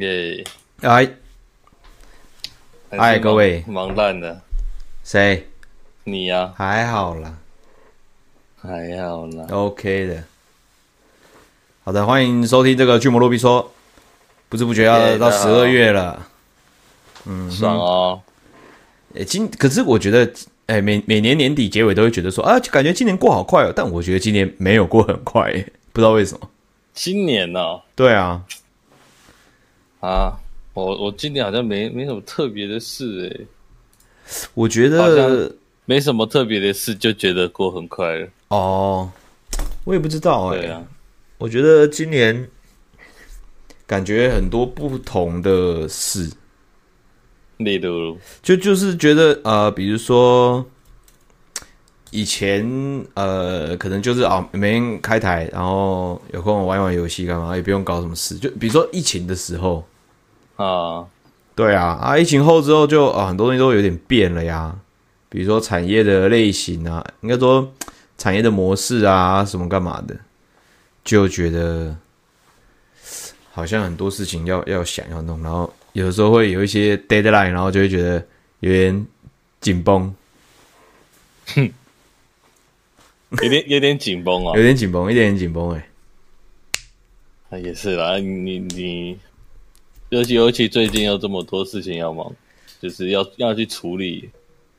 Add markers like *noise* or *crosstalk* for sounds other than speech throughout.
耶！哎，哎，各位，忙烂了。谁？你呀？还好啦，还好啦，OK 的。好的，欢迎收听这个巨魔洛比说。不知不觉要到十二月了，嗯，爽哦。哎，今可是我觉得，哎，每每年年底结尾都会觉得说啊，感觉今年过好快哦。但我觉得今年没有过很快，不知道为什么。今年呢？对啊。啊，我我今年好像没没什么特别的事诶，我觉得没什么特别的事，就觉得过很快了。哦，我也不知道哎。对啊，我觉得今年感觉很多不同的事，例如，就就是觉得呃，比如说以前呃，可能就是啊，每天开台，然后有空玩一玩游戏干嘛，也不用搞什么事。就比如说疫情的时候。啊，对啊，啊，疫情后之后就啊，很多东西都有点变了呀。比如说产业的类型啊，应该说产业的模式啊，什么干嘛的，就觉得好像很多事情要要想要弄，然后有的时候会有一些 deadline，然后就会觉得有点紧绷。哼，*laughs* 有点有点紧绷啊，有点紧绷，一点点紧绷哎。那也是啦，你你。尤其尤其最近有这么多事情要忙，就是要要去处理，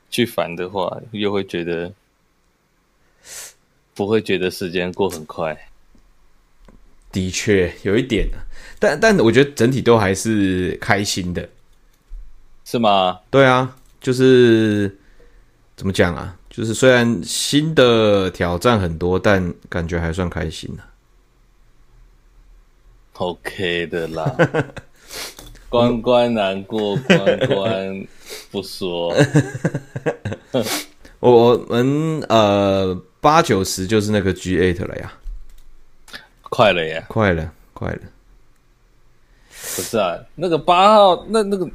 去烦的话，又会觉得不会觉得时间过很快。的确有一点，但但我觉得整体都还是开心的，是吗？对啊，就是怎么讲啊？就是虽然新的挑战很多，但感觉还算开心呢、啊。OK 的啦。*laughs* 关关难过关关不说。*laughs* 我我们呃八九十就是那个 G eight 了呀，快了呀，快了快了。不是啊，那个八号那那个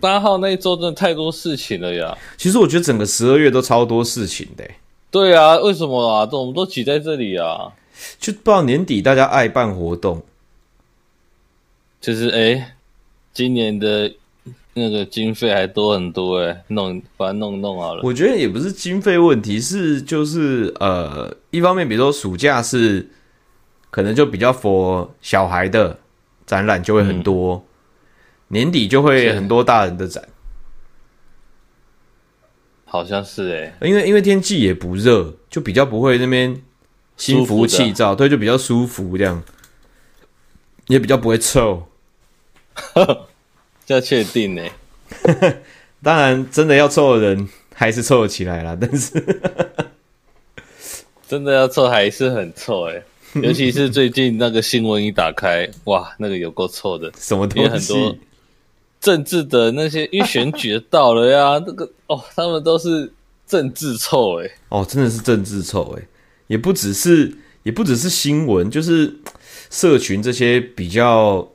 八号那一周真的太多事情了呀。其实我觉得整个十二月都超多事情的。对啊，为什么啊？这我们都挤在这里啊？就不知道年底大家爱办活动。就是哎，今年的那个经费还多很多哎，弄把它弄弄好了。我觉得也不是经费问题，是就是呃，一方面比如说暑假是可能就比较 for 小孩的展览就会很多，嗯、年底就会很多大人的展，好像是哎，因为因为天气也不热，就比较不会那边心浮气躁，对，就比较舒服这样，也比较不会臭。这 *laughs* 要确定呢？*laughs* 当然，真的要凑的人还是凑得起来啦。*laughs* 但是，真的要凑还是很凑哎，尤其是最近那个新闻一打开，哇，那个有够凑的，什么东西？因为很多政治的那些，因为选举到了呀，那个哦，他们都是政治臭哎，哦，真的是政治臭哎，也不只是，也不只是新闻，就是社群这些比较。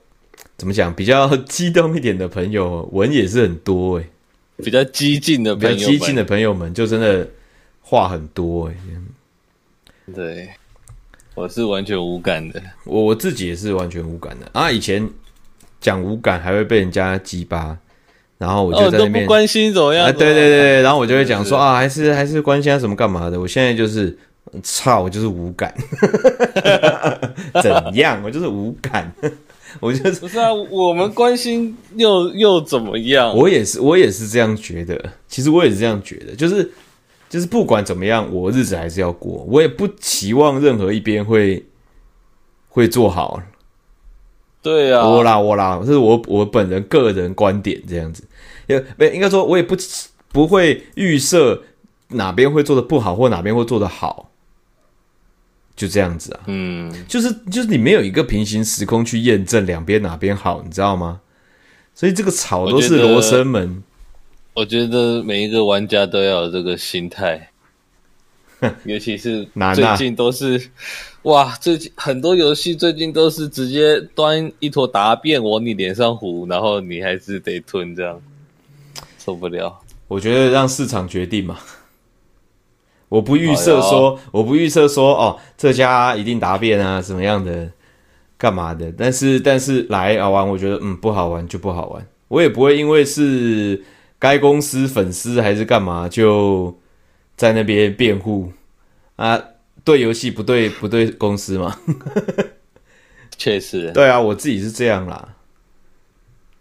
怎么讲？比较激动一点的朋友，文也是很多哎、欸。比较激进的，比较激进的朋友们，就真的话很多哎、欸。对，我是完全无感的。我我自己也是完全无感的啊！以前讲无感，还会被人家激巴，然后我就在那边、关心怎么样。啊，对对对，然后我就会讲说啊，还是还是关心他什么干嘛的。我现在就是操，我就是无感。*laughs* 怎样？*laughs* 我就是无感。*laughs* 我觉得不是啊，我们关心又又怎么样？我也是，我也是这样觉得。其实我也是这样觉得，就是就是不管怎么样，我日子还是要过。我也不期望任何一边会会做好。对啊，我啦我啦，这是我我本人个人观点这样子。也没应该说，我也不不会预设哪边会做的不好，或哪边会做的好。就这样子啊，嗯，就是就是你没有一个平行时空去验证两边哪边好，你知道吗？所以这个草都是罗生门。我觉得每一个玩家都要有这个心态，*laughs* 尤其是最近都是，啊、哇，最近很多游戏最近都是直接端一坨答辩往你脸上糊，然后你还是得吞，这样受不了。我觉得让市场决定嘛。我不预设说，我不预设说，哦，这家一定答辩啊，什么样的？干嘛的？但是但是来啊玩，我觉得嗯不好玩就不好玩，我也不会因为是该公司粉丝还是干嘛就在那边辩护啊，对游戏不对不对公司嘛，*laughs* 确实，对啊，我自己是这样啦。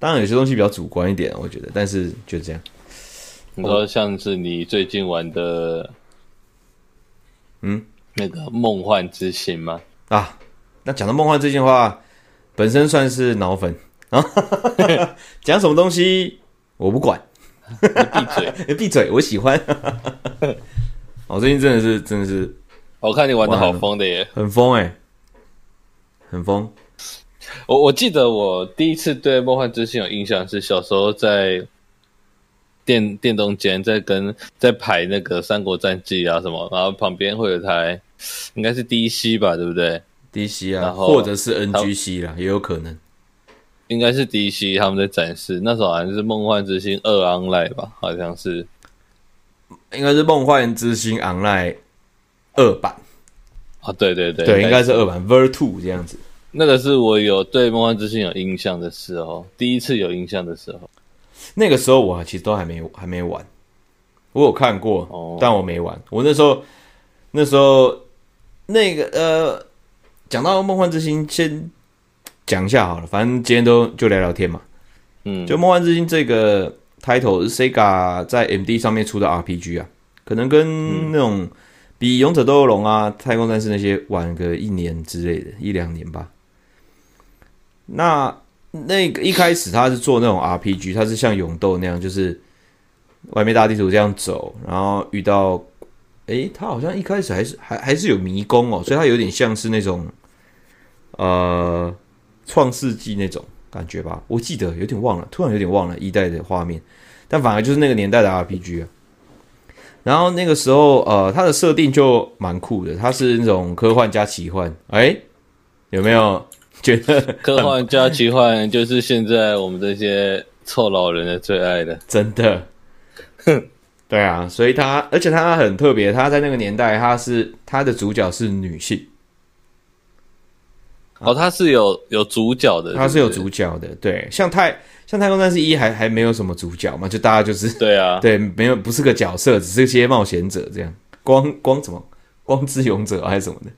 当然有些东西比较主观一点，我觉得，但是就这样。你说像是你最近玩的，嗯，那个《梦幻之星》吗？啊，那讲到《梦幻之星》的话，本身算是脑粉啊，*laughs* 讲什么东西我不管，闭嘴，*laughs* 闭嘴，我喜欢。我 *laughs* 最近真的是，真的是，我看你玩的好疯的耶，很疯哎，很疯。我我记得我第一次对《梦幻之星》有印象是小时候在电电动间在跟在排那个《三国战记》啊什么，然后旁边会有台应该是 DC 吧，对不对？DC 啊，或者是 NGC 啦，也有可能。应该是 DC 他们在展示，那时候好像是《梦幻之星二 Online》吧，好像是，应该是《梦幻之星 Online》二版啊，对对对，对，应该是二版 Ver Two 这样子。那个是我有对《梦幻之星》有印象的时候，第一次有印象的时候。那个时候我其实都还没还没玩，我有看过，哦、但我没玩。我那时候那时候那个呃，讲到《梦幻之星》，先讲一下好了，反正今天都就聊聊天嘛。嗯，就《梦幻之星》这个 title 是 Sega 在 MD 上面出的 RPG 啊，可能跟那种比《勇者斗恶龙》啊、《太空战士》那些晚个一年之类的，一两年吧。那那个一开始他是做那种 RPG，他是像勇斗那样，就是外面大地图这样走，然后遇到，诶、他好像一开始还是还还是有迷宫哦，所以他有点像是那种，呃，创世纪那种感觉吧，我记得有点忘了，突然有点忘了一代的画面，但反而就是那个年代的 RPG 啊。然后那个时候，呃，它的设定就蛮酷的，它是那种科幻加奇幻，诶、欸，有没有？觉得科幻加奇幻就是现在我们这些臭老人的最爱的，*laughs* *laughs* 真的。对啊，所以他而且他很特别，他在那个年代，他是他的主角是女性。哦，他是有有主角的？他是有主角的。对，像太像太空战士一还还没有什么主角嘛，就大家就是 *laughs* 对啊，对，没有不是个角色，只是一些冒险者这样。光光什么光之勇者还是什么的？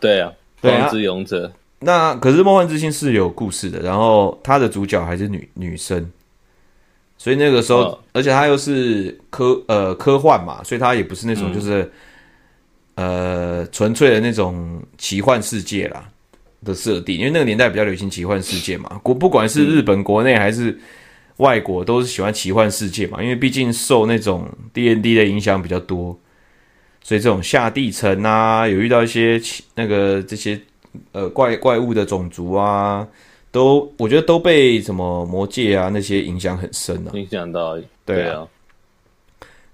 对啊，光之勇者。那可是《梦幻之星》是有故事的，然后它的主角还是女女生，所以那个时候，哦、而且它又是科呃科幻嘛，所以它也不是那种就是、嗯、呃纯粹的那种奇幻世界啦的设定，因为那个年代比较流行奇幻世界嘛，国 *laughs* 不管是日本国内还是外国，都是喜欢奇幻世界嘛，因为毕竟受那种 D N D 的影响比较多，所以这种下地城啊，有遇到一些那个这些。呃，怪怪物的种族啊，都我觉得都被什么魔界啊那些影响很深啊，影响到，对啊。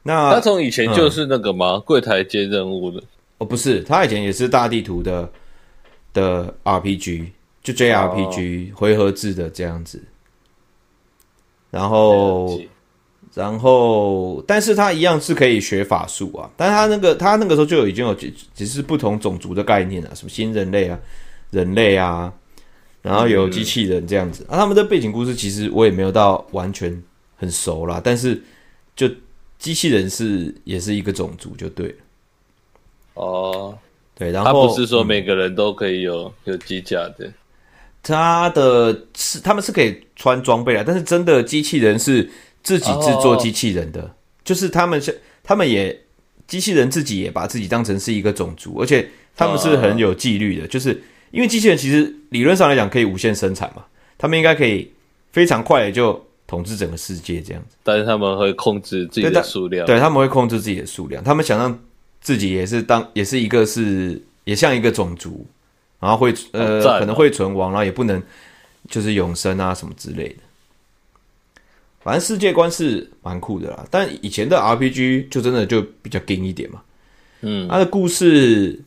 那他从以前就是那个吗？嗯、柜台接任务的？哦，不是，他以前也是大地图的的 RPG，就 JRPG、哦、回合制的这样子。然后。然后，但是他一样是可以学法术啊。但是他那个，他那个时候就已经有只只是不同种族的概念啊，什么新人类啊、人类啊，然后有机器人这样子。啊，他们的背景故事其实我也没有到完全很熟啦。但是，就机器人是也是一个种族就对了。哦，对，然后他不是说每个人都可以有、嗯、有机甲的，他的是他们是可以穿装备啊，但是真的机器人是。自己制作机器人的，oh. 就是他们是，他们也机器人自己也把自己当成是一个种族，而且他们是很有纪律的，就是因为机器人其实理论上来讲可以无限生产嘛，他们应该可以非常快的就统治整个世界这样子。但是他们会控制自己的数量，对，他们会控制自己的数量，他们想让自己也是当也是一个是也像一个种族，然后会呃、哦、可能会存亡，然后也不能就是永生啊什么之类的。反正世界观是蛮酷的啦，但以前的 RPG 就真的就比较硬一点嘛。嗯，它的故事，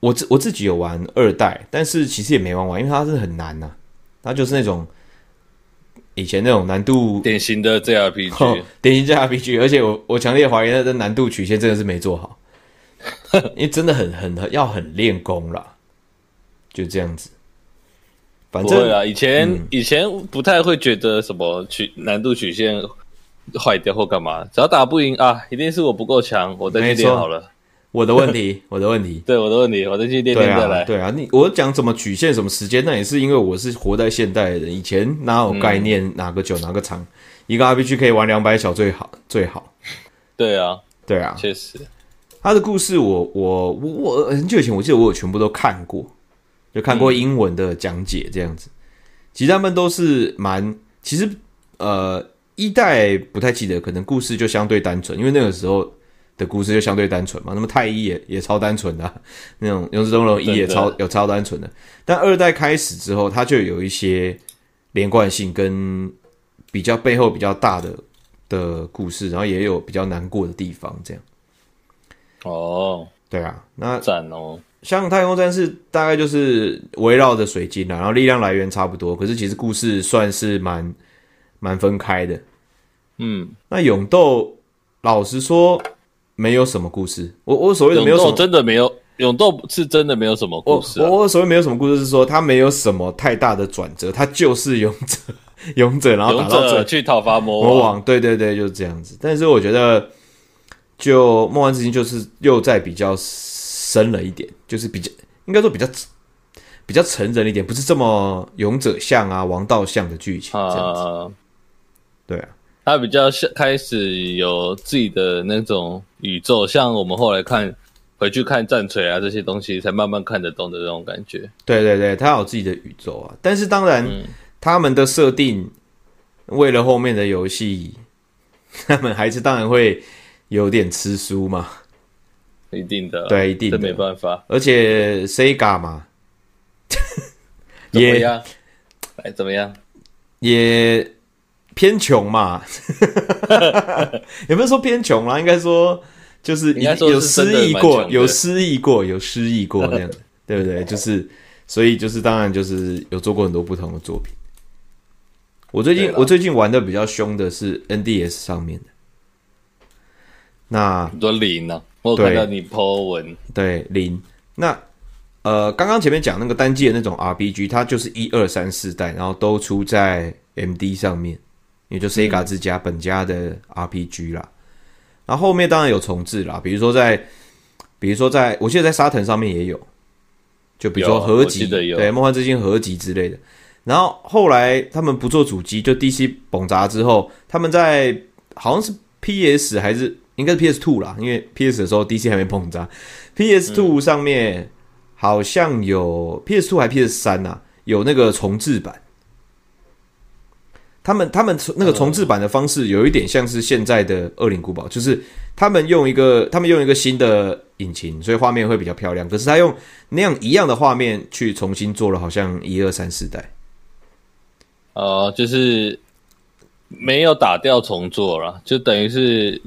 我自我自己有玩二代，但是其实也没玩完，因为它是很难呐、啊。它就是那种以前那种难度典型的 JRPG，、哦、典型 JRPG，而且我我强烈怀疑它的难度曲线真的是没做好，因为真的很很要很练功啦，就这样子。反正啊，以前、嗯、以前不太会觉得什么曲难度曲线坏掉或干嘛，只要打不赢啊，一定是我不够强，我再去练好了。我的问题，*laughs* 我的问题，*laughs* 对我的问题，我再去练练再来。对啊，你我讲怎么曲线什么时间，那也是因为我是活在现代的人，以前哪有概念、嗯、哪个久哪个长，一个 RPG 可以玩两百小最好最好。对啊，对啊，确实，他的故事我我我我很久以前我记得我有全部都看过。就看过英文的讲解这样子，嗯、其实他们都是蛮，其实呃一代不太记得，可能故事就相对单纯，因为那个时候的故事就相对单纯嘛。那么太一也也超单纯的、啊，*laughs* 那种勇者斗龙一也超有超单纯的，但二代开始之后，它就有一些连贯性跟比较背后比较大的的故事，然后也有比较难过的地方，这样。哦，对啊，那赞哦。像太空战士大概就是围绕着水晶啦，然后力量来源差不多，可是其实故事算是蛮蛮分开的。嗯，那勇斗老实说没有什么故事。我我所谓的没有什么，真的没有勇斗是真的没有什么故事啊。我我所谓没有什么故事是说他没有什么太大的转折，他就是勇者 *laughs* 勇者，然后打到这去讨伐魔王魔王。对对对，就是这样子。但是我觉得就梦幻之星就是又在比较。深了一点，就是比较应该说比较比较成人一点，不是这么勇者像啊、王道像的剧情这样子。Uh, 对啊，他比较像开始有自己的那种宇宙，像我们后来看回去看战锤啊这些东西，才慢慢看得懂的那种感觉。对对对，他有自己的宇宙啊，但是当然、嗯、他们的设定为了后面的游戏，*laughs* 他们还是当然会有点吃书嘛。一定的，对，一定的，这没办法。而且 Sega 嘛，也？哎，怎么样？也偏穷嘛，有没有说偏穷啦？应该说就是有失忆过，有失忆过，有失忆过那样，*laughs* 对不对？就是，所以就是当然就是有做过很多不同的作品。我最近我最近玩的比较凶的是 NDS 上面的，那很多零呢。我看到你 po 文，对零那呃，刚刚前面讲那个单机的那种 RPG，它就是一二三四代，然后都出在 MD 上面，也就 Sega 自家本家的 RPG 啦。嗯、然后后面当然有重置啦，比如说在，比如说在我记得在沙腾上面也有，就比如说合集，对梦幻之星合集之类的。然后后来他们不做主机，就 DC 崩砸之后，他们在好像是 PS 还是。应该是 PS Two 啦，因为 PS 的时候 DC 还没膨胀。PS Two 上面好像有 PS Two 还 PS 三呐，有那个重置版。他们他们那个重置版的方式有一点像是现在的《恶灵古堡》，就是他们用一个他们用一个新的引擎，所以画面会比较漂亮。可是他用那样一样的画面去重新做了，好像一二三四代。呃，就是没有打掉重做了，就等于是。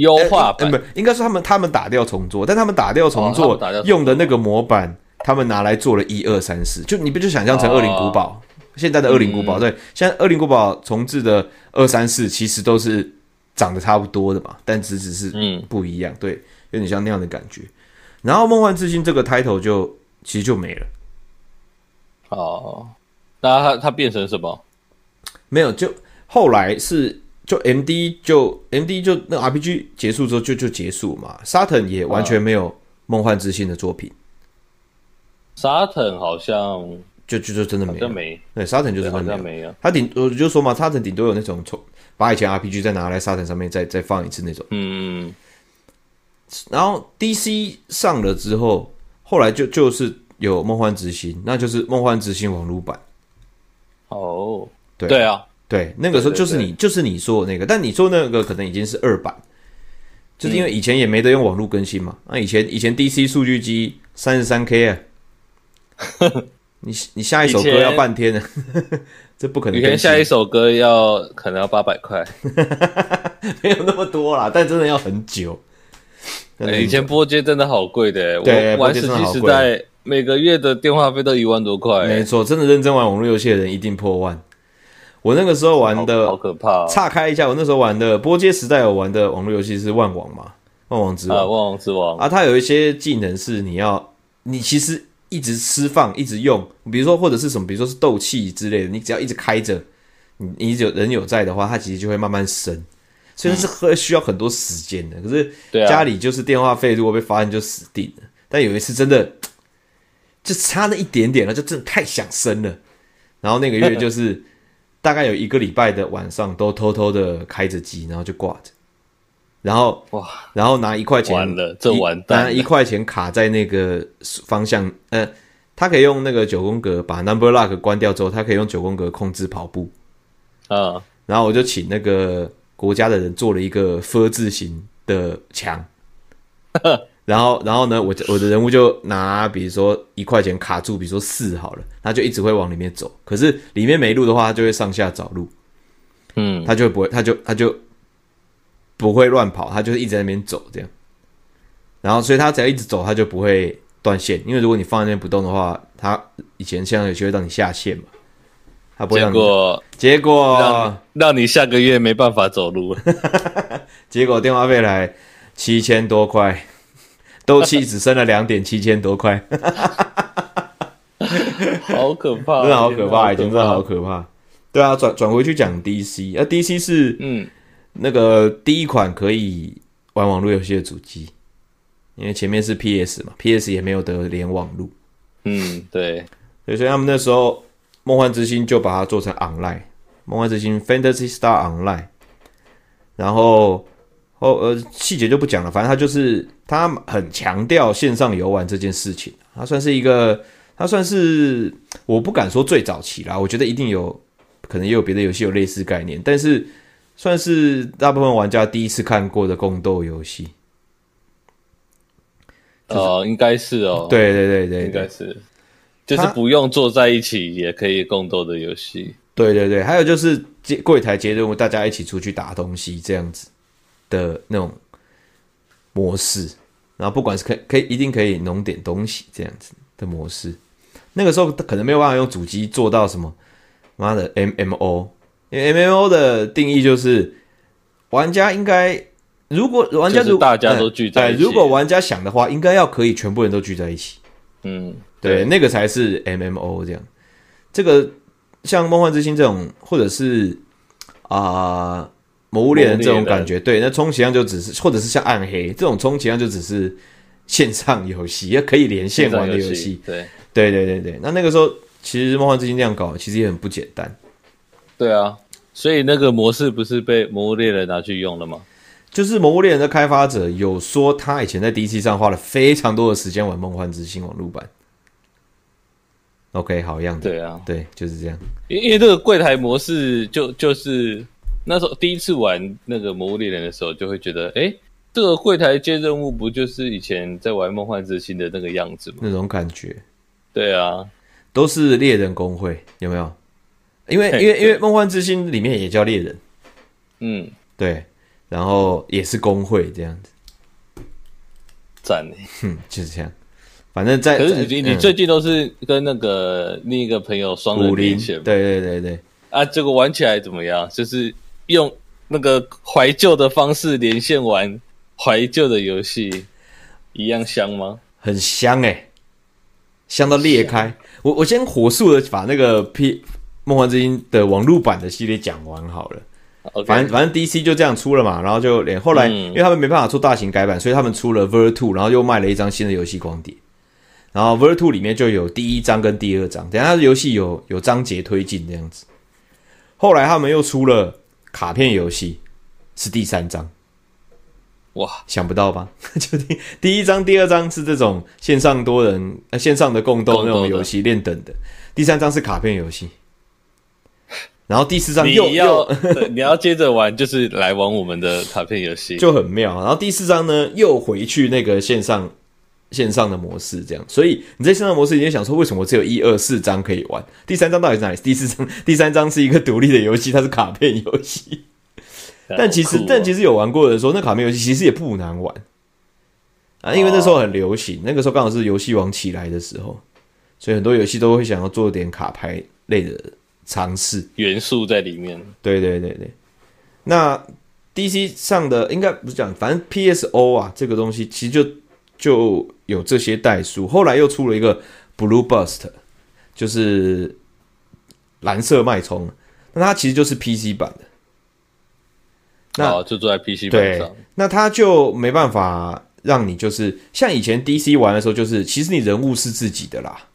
优化版，不、应该是他们他们打掉重做，但他们打掉重做用的那个模板，他们拿来做了一二三四，就你不就想象成恶灵古堡，现在的恶灵古堡，对，现在恶灵古堡重置的二三四其实都是长得差不多的嘛，但只只是嗯不一样，对，有点像那样的感觉。然后梦幻之星这个 title 就其实就没了。哦，那它它变成什么？没有，就后来是。就 M D 就 M D 就那 R P G 结束之后就就结束嘛。沙腾也完全没有梦幻之星的作品。沙腾好像就就就真的没有，没对，沙腾就是真的没有。他顶我就说嘛，沙腾顶多有那种从把以前 R P G 再拿来沙腾上面再再放一次那种。嗯。然后 D C 上了之后，后来就就是有梦幻之星，那就是梦幻之星网络版。哦，对对啊。对，那个时候就是你，就是你说的那个，但你说那个可能已经是二版，就是因为以前也没得用网络更新嘛。那、嗯啊、以前以前 DC 数据机三十三 K 啊，*laughs* 你你下一首歌要半天呢，*laughs* 这不可能。以前下一首歌要可能要八百块，*laughs* 没有那么多啦，但真的要很久。欸、以前拨接真的好贵的，对我玩实际时代每个月的电话费都一万多块。没错，真的认真玩网络游戏的人一定破万。我那个时候玩的好可怕。岔开一下，我那时候玩的波街时代我玩的网络游戏是万王嘛，万王之王，万王之王啊，它有一些技能是你要，你其实一直释放，一直用，比如说或者是什么，比如说是斗气之类的，你只要一直开着，你你有人有在的话，它其实就会慢慢升，虽然是很需要很多时间的。可是家里就是电话费，如果被发现就死定了。但有一次真的就差那一点点了，就真的太想升了。然后那个月就是大概有一个礼拜的晚上都偷偷的开着机，然后就挂着。然后哇，然后拿一块钱，完了，这完蛋了。拿一块钱卡在那个方向，呃，他可以用那个九宫格把 number lock 关掉之后，他可以用九宫格控制跑步。啊，然后我就请那个国家的人做了一个 “F” 字形的墙。*laughs* 然后，然后呢，我我的人物就拿，比如说一块钱卡住，比如说四好了，他就一直会往里面走。可是里面没路的话，他就会上下找路。嗯，他就不会，他就他就。不会乱跑，他就是一直在那边走这样，然后所以他只要一直走，他就不会断线。因为如果你放在那边不动的话，他以前像有机会让你下线嘛，他不会让你。结果结果让，让你下个月没办法走路。*laughs* *laughs* 结果电话费来七千多块，斗气只剩了两点七千多块，*laughs* 好可怕，真的好可怕，已经真的好可怕。对啊，转转回去讲 DC，啊 DC 是嗯。那个第一款可以玩网络游戏的主机，因为前面是 PS 嘛，PS 也没有得连网络。嗯，对，所以他们那时候梦幻之星就把它做成 Online，梦幻之星 Fantasy Star Online。然后哦呃细节就不讲了，反正他就是他很强调线上游玩这件事情，他算是一个，他算是我不敢说最早期啦，我觉得一定有可能也有别的游戏有类似概念，但是。算是大部分玩家第一次看过的共斗游戏，哦，应该是哦，对对对对，应该是，就是不用坐在一起也可以共斗的游戏，对对对，还有就是接柜台接任务，大家一起出去打东西这样子的那种模式，然后不管是可以可以一定可以弄点东西这样子的模式，那个时候可能没有办法用主机做到什么，妈的 MMO。因为 MMO 的定义就是，玩家应该如果玩家如果大家都聚在一起，如果玩家想的话，应该要可以全部人都聚在一起。嗯，对，对那个才是 MMO 这样。这个像梦幻之星这种，或者是啊、呃、魔物猎人这种感觉，对，那充其量就只是，或者是像暗黑这种，充其量就只是线上游戏，也可以连线玩的游戏。对，对，对，对，对。那那个时候，其实梦幻之星这样搞，其实也很不简单。对啊，所以那个模式不是被《魔物猎人》拿去用了吗？就是《魔物猎人》的开发者有说，他以前在 DC 上花了非常多的时间玩《梦幻之星》网络版。OK，好样的。对啊，对，就是这样。因因为这个柜台模式，就就是那时候第一次玩那个《魔物猎人》的时候，就会觉得，哎，这个柜台接任务不就是以前在玩《梦幻之星》的那个样子吗？那种感觉。对啊，都是猎人工会，有没有？因为因为因为梦幻之星里面也叫猎人，嗯，对，然后也是工会这样子，赞呢，哼，就是这样。反正在，可是你你最近都是跟那个另一个朋友双人连线，对对对对。啊，这个玩起来怎么样？就是用那个怀旧的方式连线玩怀旧的游戏，一样香吗？很香哎，香到裂开。我我先火速的把那个 P。梦幻之星的网络版的系列讲完好了，okay. 反正反正 DC 就这样出了嘛，然后就连后来，嗯，因为他们没办法做大型改版，所以他们出了 Ver Two，然后又卖了一张新的游戏光碟，然后 Ver Two 里面就有第一章跟第二章，等下游戏有有章节推进这样子。后来他们又出了卡片游戏，是第三章，哇，想不到吧？*laughs* 就第第一章、第二章是这种线上多人呃线上的共斗那种游戏练等的，第三章是卡片游戏。然后第四章又要你要接着玩，就是来玩我们的卡片游戏，*laughs* 就很妙。然后第四章呢，又回去那个线上线上的模式，这样。所以你在线上模式，你就想说，为什么只有一二四张可以玩？第三张到底是哪里？第四张第三张是一个独立的游戏，它是卡片游戏。*laughs* 但其实、哦，但其实有玩过的说，那卡片游戏其实也不难玩啊，因为那时候很流行，哦、那个时候刚好是游戏王起来的时候，所以很多游戏都会想要做点卡牌类的。尝试元素在里面，对对对对。那 DC 上的应该不是讲，反正 PSO 啊这个东西其实就就有这些代数。后来又出了一个 Blue Burst，就是蓝色脉冲，那它其实就是 PC 版的。那、哦、就坐在 PC 版上，那它就没办法让你就是像以前 DC 玩的时候，就是其实你人物是自己的啦，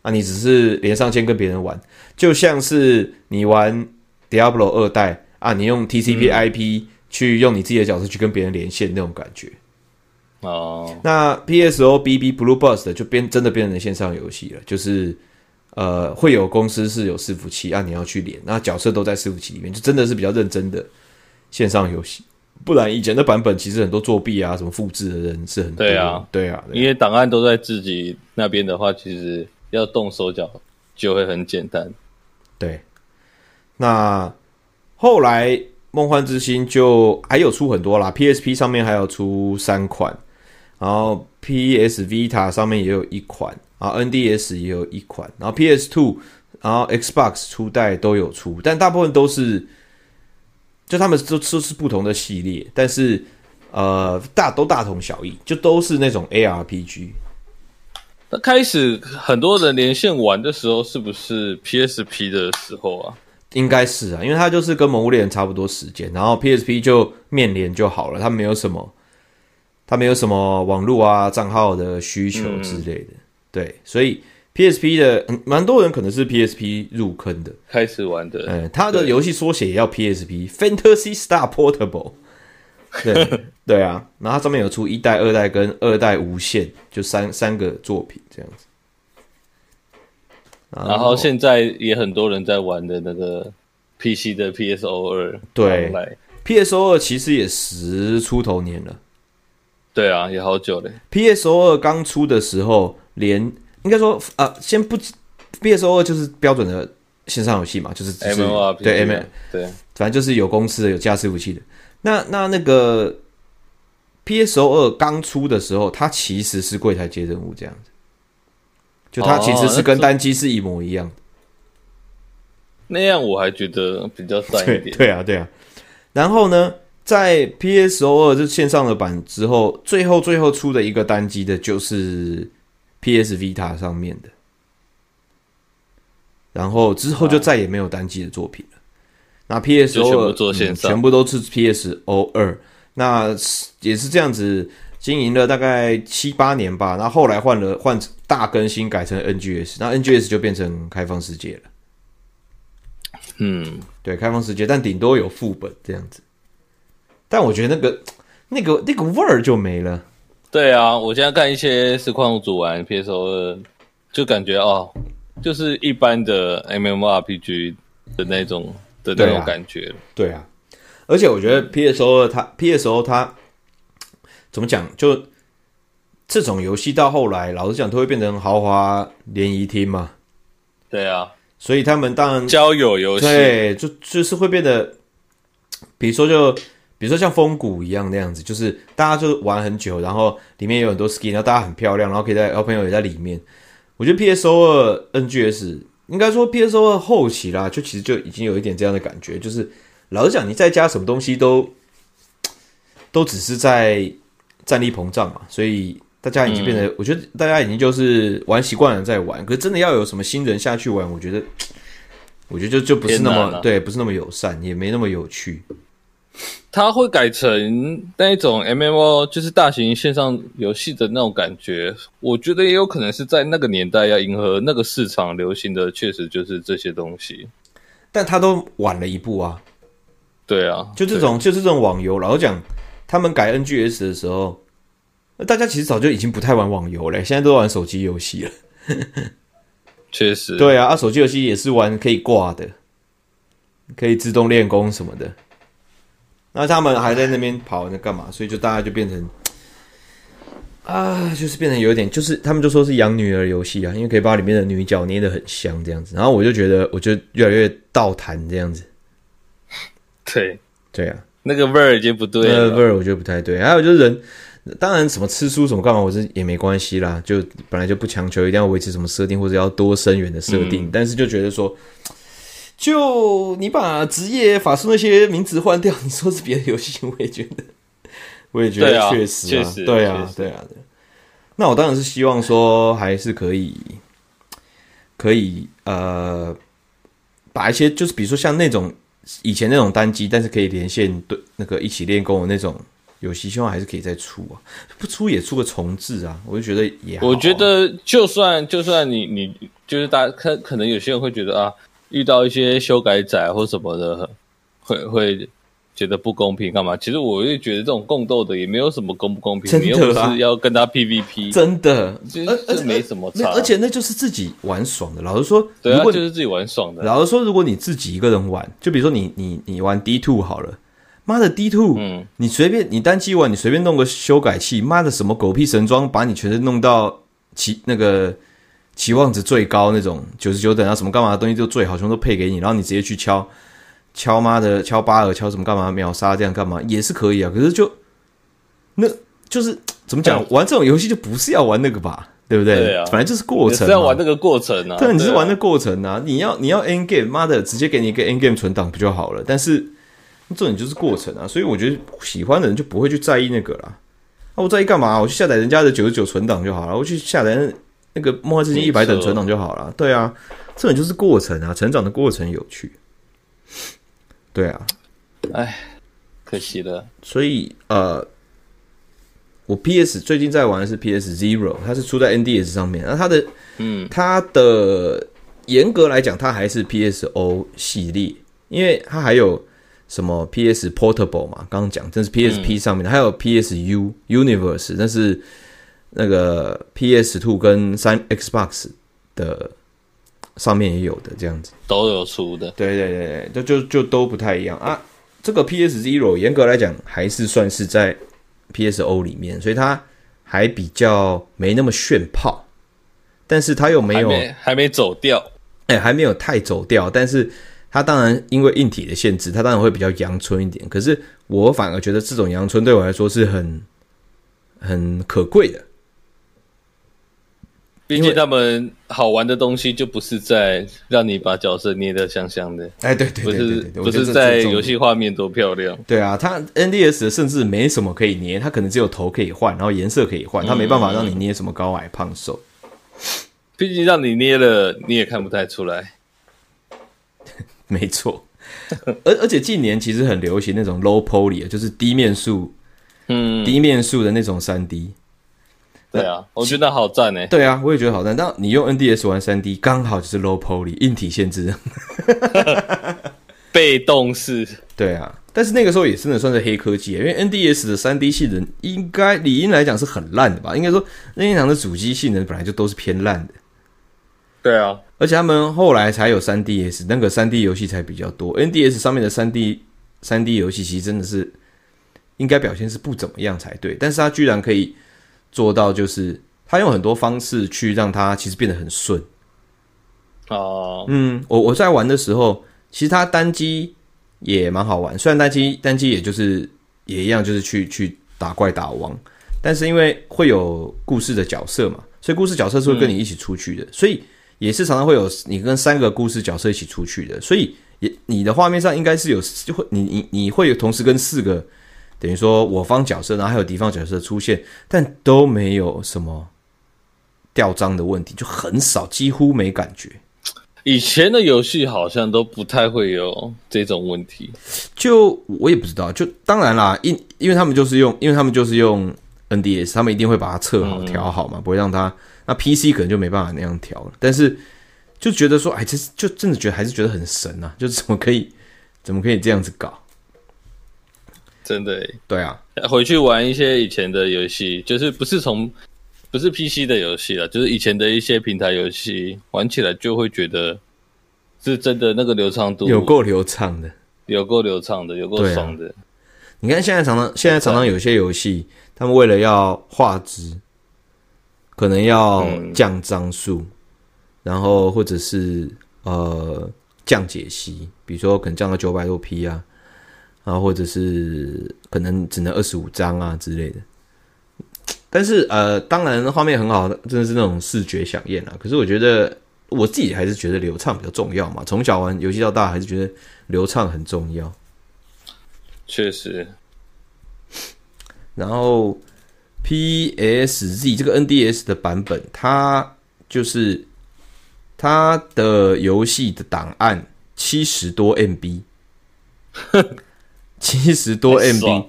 啊，你只是连上线跟别人玩，就像是你玩 Diablo 二代啊，你用 TCP/IP、嗯、去用你自己的角色去跟别人连线那种感觉。哦，那 PSOBB Blue Burst 就变真的变成线上游戏了，就是呃会有公司是有伺服器啊，你要去连，那角色都在伺服器里面，就真的是比较认真的。线上游戏，不然以前的版本其实很多作弊啊，什么复制的人是很多。对啊，对啊，因为档案都在自己那边的话，其实要动手脚就会很简单。对，那后来《梦幻之星》就还有出很多啦，PSP 上面还有出三款，然后 PS Vita 上面也有一款，然后 NDS 也有一款，然后 PS Two，然后 Xbox 初代都有出，但大部分都是。就他们都都是不同的系列，但是呃大都大同小异，就都是那种 ARPG。那开始很多人连线玩的时候，是不是 PSP 的时候啊？应该是啊，因为它就是跟《魔物猎人》差不多时间，然后 PSP 就面连就好了，它没有什么，它没有什么网络啊账号的需求之类的，嗯、对，所以。PSP 的蛮多人可能是 PSP 入坑的，开始玩的。嗯，他的游戏缩写也要 PSP Fantasy Star Portable。对 *laughs* 对啊，然后它上面有出一代、二代跟二代无限，就三三个作品这样子。然后，然后现在也很多人在玩的那个 PC 的 PSO 二。对，PSO 二其实也十出头年了。对啊，也好久了。PSO 二刚出的时候连。应该说，呃，先不，PSO 二就是标准的线上游戏嘛，就是 MMORPG 对 M，对，反正就是有公司的、有加伺服器的。那那那个 PSO 二刚出的时候，它其实是柜台接任务这样子，就它其实是跟单机是一模一样的。那样我还觉得比较帅一点。对啊，对啊。然后呢，在 PSO 二这线上的版之后，最后最后出的一个单机的就是。PS Vita 上面的，然后之后就再也没有单机的作品了。那 PSO 全部做线上，全部都是 PSO 二。那也是这样子经营了大概七八年吧。那后来换了换大更新，改成 NGS，那 NGS 就变成开放世界了。嗯，对，开放世界，但顶多有副本这样子。但我觉得那个那个那个味儿就没了。对啊，我现在看一些实况组玩 PSO2，就感觉哦，就是一般的 MMORPG 的那种的那种感觉。对啊，而且我觉得 PSO2 它 PSO 它怎么讲？就这种游戏到后来，老实讲，都会变成豪华联谊厅嘛。对啊，所以他们当然交友游戏，对，就就是会变得，比如说就。比如说像风谷一样那样子，就是大家就玩很久，然后里面有很多 skin，然后大家很漂亮，然后可以在，然后朋友也在里面。我觉得 PSO 二 NGS 应该说 PSO 二后期啦，就其实就已经有一点这样的感觉，就是老实讲，你再加什么东西都都只是在战力膨胀嘛，所以大家已经变得，嗯、我觉得大家已经就是玩习惯了在玩，可是真的要有什么新人下去玩，我觉得我觉得就就不是那么、啊、对，不是那么友善，也没那么有趣。它会改成那一种 MMO，就是大型线上游戏的那种感觉。我觉得也有可能是在那个年代要迎合那个市场流行的，确实就是这些东西。但它都晚了一步啊。对啊，就这种就是这种网游，老实讲，他们改 NGS 的时候，大家其实早就已经不太玩网游了，现在都玩手机游戏了。确实，对啊，啊，手机游戏也是玩可以挂的，可以自动练功什么的。那他们还在那边跑，那干嘛？所以就大家就变成啊，就是变成有点，就是他们就说是养女儿游戏啊，因为可以把里面的女角捏得很香这样子。然后我就觉得，我就越来越倒弹这样子。对对啊，那个味儿已经不对了，那个味儿我觉得不太对。还有就是人，当然什么吃书什么干嘛，我是也没关系啦，就本来就不强求一定要维持什么设定或者要多深远的设定，嗯、但是就觉得说。就你把职业法术那些名字换掉，你说是别的游戏，我也觉得，*laughs* 我也觉得确实啊，对啊，对啊，对。那我当然是希望说，还是可以可以呃把一些就是比如说像那种以前那种单机，但是可以连线对那个一起练功的那种游戏，希望还是可以再出啊，不出也出个重置啊，我就觉得也好啊。我觉得就算就算你你就是大家可可能有些人会觉得啊，遇到一些修改仔或什么的，会会。觉得不公平干嘛？其实我也觉得这种共斗的也没有什么公不公平，真的啊，没有是要跟他 PVP，真的，这没什么差，而且那就是自己玩爽的。老实说，对啊，如果就是自己玩爽的。老实说，如果你自己一个人玩，就比如说你你你玩 D two 好了，妈的 D two，嗯，你随便你单机玩，你随便弄个修改器，妈的什么狗屁神装，把你全身弄到其那个期望值最高那种九十九等啊什么干嘛的东西就最好，全都配给你，然后你直接去敲。敲妈的，敲巴尔，敲什么干嘛？秒杀这样干嘛也是可以啊。可是就那就是怎么讲？嗯、玩这种游戏就不是要玩那个吧？对不对？对啊，反正就是过程，是要玩那个过程啊。对，你是玩那个过程啊。你要你要 end game，妈的，直接给你一个 end game 存档不就好了？但是这种就是过程啊。所以我觉得喜欢的人就不会去在意那个啦。那、啊、我在意干嘛？我去下载人家的九十九存档就好了。我去下载那个梦幻之星一百等存档就好了。对啊，这种就是过程啊，成长的过程有趣。对啊，哎，可惜了。所以呃，我 PS 最近在玩的是 PS Zero，它是出在 NDS 上面。那它的嗯，它的严格来讲，它还是 PSO 系列，因为它还有什么 PS Portable 嘛，刚刚讲这是 PSP 上面的，嗯、还有 PSU Universe，那是那个 PS Two 跟三 Xbox 的。上面也有的这样子，都有出的。对对对对，就就就都不太一样啊。这个 PS Zero 严格来讲还是算是在 PSO 里面，所以它还比较没那么炫炮，但是它又没有还没，还没走掉，哎，还没有太走掉。但是它当然因为硬体的限制，它当然会比较阳春一点。可是我反而觉得这种阳春对我来说是很很可贵的。毕竟他们好玩的东西就不是在让你把角色捏得香香的，哎，对对对对，对，不是不是在游戏画面多漂亮。对啊，它 NDS 甚至没什么可以捏，它可能只有头可以换，然后颜色可以换，它没办法让你捏什么高矮胖瘦。毕竟让你捏了，你也看不太出来。*laughs* 没错，而而且近年其实很流行那种 low poly，就是低面数，嗯，低面数的那种三 D。对啊，我觉得好赞诶。对啊，我也觉得好赞。但你用 NDS 玩三 D，刚好就是 low poly，硬体限制，*laughs* 被动式。对啊，但是那个时候也真的算是黑科技，因为 NDS 的三 D 性能应该理应来讲是很烂的吧？应该说任天堂的主机性能本来就都是偏烂的。对啊，而且他们后来才有三 DS，那个三 D 游戏才比较多。NDS 上面的三 D 三 D 游戏其实真的是应该表现是不怎么样才对，但是它居然可以。做到就是他用很多方式去让它其实变得很顺。哦，嗯，我我在玩的时候，其实它单机也蛮好玩，虽然单机单机也就是也一样，就是去去打怪打王，但是因为会有故事的角色嘛，所以故事角色是会跟你一起出去的，嗯、所以也是常常会有你跟三个故事角色一起出去的，所以也你的画面上应该是有就会你你你会有同时跟四个。等于说，我方角色，然后还有敌方角色出现，但都没有什么掉章的问题，就很少，几乎没感觉。以前的游戏好像都不太会有这种问题，就我也不知道。就当然啦，因因为他们就是用，因为他们就是用 NDS，他们一定会把它测好、调好嘛，不会让它。那 PC 可能就没办法那样调了。但是就觉得说，哎，这就真的觉得还是觉得很神啊！就怎么可以，怎么可以这样子搞？真的，对啊，回去玩一些以前的游戏，就是不是从不是 PC 的游戏了，就是以前的一些平台游戏，玩起来就会觉得是真的那个流畅度有够流畅的，有够流畅的，有够爽的。你看现在常常现在常常有些游戏，他们为了要画质，可能要降帧数，嗯、然后或者是呃降解析，比如说可能降到九百多 P 啊。啊，或者是可能只能二十五张啊之类的，但是呃，当然画面很好，真的是那种视觉饗宴啊。可是我觉得我自己还是觉得流畅比较重要嘛。从小玩游戏到大，还是觉得流畅很重要。确实。*laughs* 然后 PSZ 这个 NDS 的版本，它就是它的游戏的档案七十多 MB，*laughs* 七十多 MB，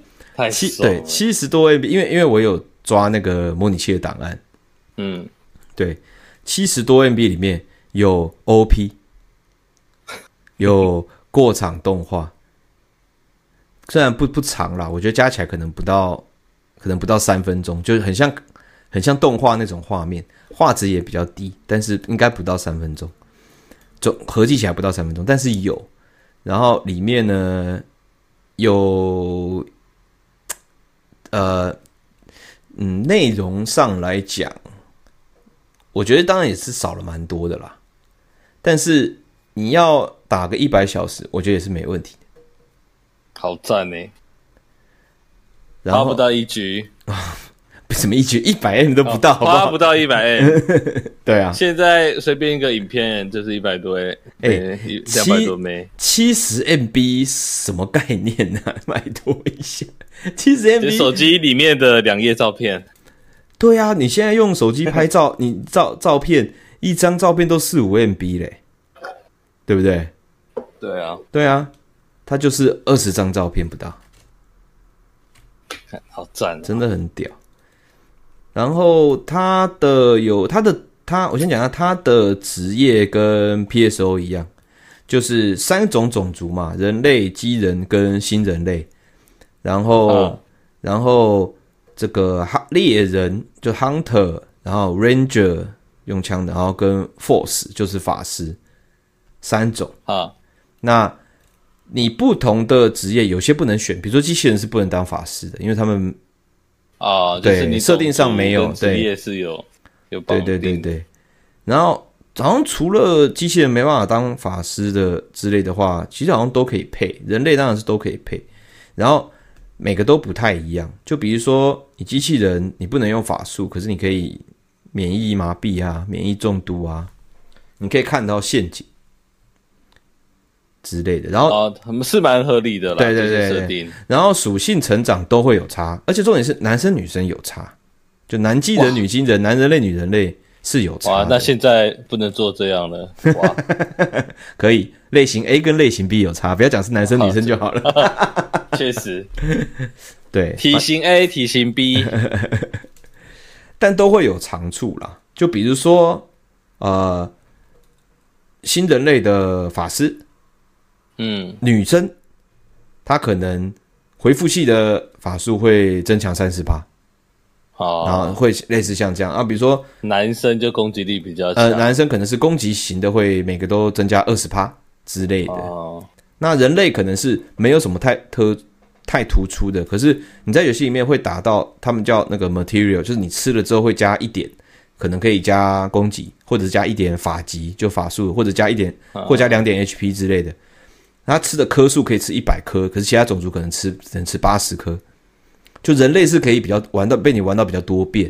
七对七十多 MB，因为因为我有抓那个模拟器的档案，嗯，对，七十多 MB 里面有 OP，有过场动画，虽然不不长啦，我觉得加起来可能不到，可能不到三分钟，就是很像很像动画那种画面。画质也比较低，但是应该不到三分钟，总合计起来不到三分钟，但是有。然后里面呢有，呃，嗯，内容上来讲，我觉得当然也是少了蛮多的啦。但是你要打个一百小时，我觉得也是没问题的。好赞呢！然后不到一局。*laughs* 什么一局一百 M 都不到好不好，花不到一百 M。*laughs* 对啊，现在随便一个影片就是一百多 M，哎，两百多枚，七十 MB 什么概念呢、啊？*laughs* 拜托一下，七十 MB 手机里面的两页照片。对啊，你现在用手机拍照，*laughs* 你照照片一张照片都四五 MB 嘞，对不对？对啊，对啊，它就是二十张照片不到，看好赞、哦，真的很屌。然后他的有他的他，我先讲下他的职业跟 PSO 一样，就是三种种族嘛，人类、机人跟新人类。然后，啊、然后这个猎人就 Hunter，然后 Ranger 用枪的，然后跟 Force 就是法师，三种啊。那你不同的职业有些不能选，比如说机器人是不能当法师的，因为他们。啊，对，你设定上没有，对，也是有，有对对对对。然后好像除了机器人没办法当法师的之类的话，其实好像都可以配。人类当然是都可以配，然后每个都不太一样。就比如说你机器人，你不能用法术，可是你可以免疫麻痹啊，免疫中毒啊，你可以看到陷阱。之类的，然后啊，他们是蛮合理的啦。对对对，设定。然后属性成长都会有差，而且重点是男生女生有差，就男机人、女机人、男人类、女人类是有差。哇，那现在不能做这样了。哇，*laughs* 可以，类型 A 跟类型 B 有差，不要讲是男生女生就好了。确实，*laughs* 对，体型 A、体型 B，*laughs* 但都会有长处啦。就比如说，呃，新人类的法师。嗯，女生她可能回复系的法术会增强三十趴，好，然后会类似像这样。啊，比如说男生就攻击力比较强，呃，男生可能是攻击型的，会每个都增加二十趴之类的。哦，那人类可能是没有什么太特太突出的，可是你在游戏里面会打到他们叫那个 material，就是你吃了之后会加一点，可能可以加攻击，或者加一点法级，就法术，或者加一点，或加两点 HP 之类的。他吃的颗数可以吃一百颗，可是其他种族可能吃只能吃八十颗。就人类是可以比较玩到被你玩到比较多变，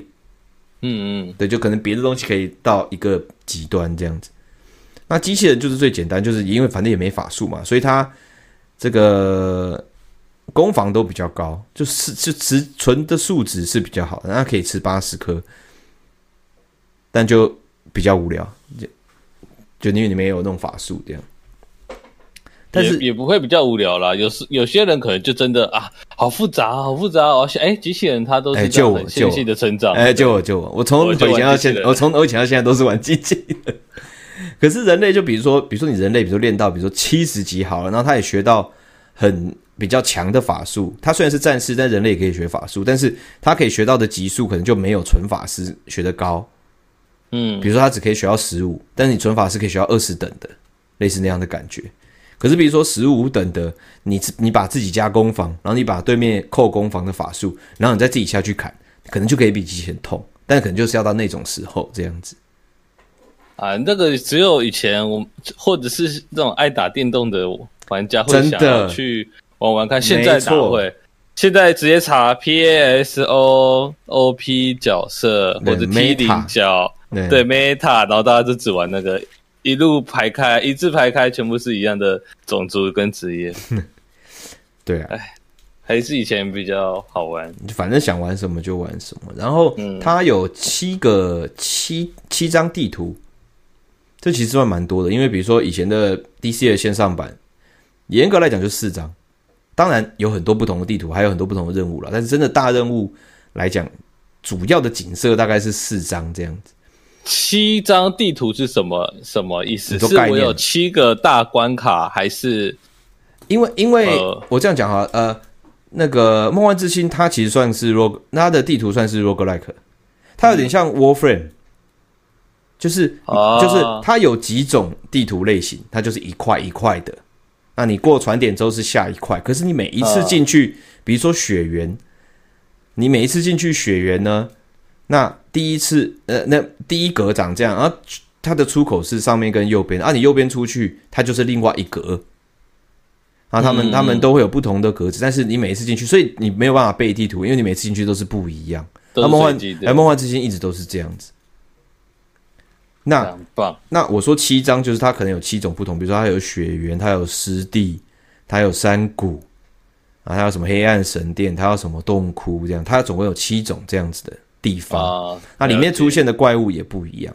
嗯嗯，对，就可能别的东西可以到一个极端这样子。那机器人就是最简单，就是因为反正也没法术嘛，所以它这个攻防都比较高，就是就吃纯的数值是比较好的，它可以吃八十颗，但就比较无聊，就就因为你没有弄法术这样。但是也，也不会比较无聊啦，有时有些人可能就真的啊，好复杂，好复杂哦。哎，机器人它都是这样很线性的成长。哎，救我，救我！我从以前到现在，我从我以前到现在都是玩机器人。可是人类，就比如说，比如说你人类，比如说练到，比如说七十级好了，然后他也学到很比较强的法术。他虽然是战士，但人类也可以学法术，但是他可以学到的级数可能就没有纯法师学的高。嗯，比如说他只可以学到十五，但是你纯法师可以学到二十等的，类似那样的感觉。可是，比如说十五等的，你你把自己加攻防，然后你把对面扣攻防的法术，然后你再自己下去砍，可能就可以比机器人痛，但可能就是要到那种时候这样子。啊，那个只有以前我或者是那种爱打电动的玩家会想要去玩玩看，现在哪会？现在直接查 P A S O O P 角色或者 T 零角，对 Meta，然后大家就只玩那个。一路排开，一字排开，全部是一样的种族跟职业。*laughs* 对啊，哎，还是以前比较好玩。反正想玩什么就玩什么。然后它有七个七七张地图，这其实算蛮多的，因为比如说以前的 DC 的线上版，严格来讲就四张，当然有很多不同的地图，还有很多不同的任务了。但是真的大任务来讲，主要的景色大概是四张这样子。七张地图是什么什么意思？是我有七个大关卡，还是因为因为我这样讲哈，呃，那个梦幻之星它其实算是 rogue，它的地图算是 roguelike，它有点像 Warframe。嗯就是、啊、就是它有几种地图类型，它就是一块一块的。那你过传点之后是下一块，可是你每一次进去，啊、比如说雪原，你每一次进去雪原呢，那第一次呃，那第一格长这样，然后它的出口是上面跟右边，啊，你右边出去，它就是另外一格。然后他们、嗯、他们都会有不同的格子，但是你每一次进去，所以你没有办法背地图，因为你每次进去都是不一样。那梦幻哎，梦幻之星一直都是这样子。那那我说七张就是它可能有七种不同，比如说它有雪原，它有湿地，它有山谷，啊，它有什么黑暗神殿，它有什么洞窟，这样它总共有七种这样子的地方。啊、那里面出现的怪物也不一样。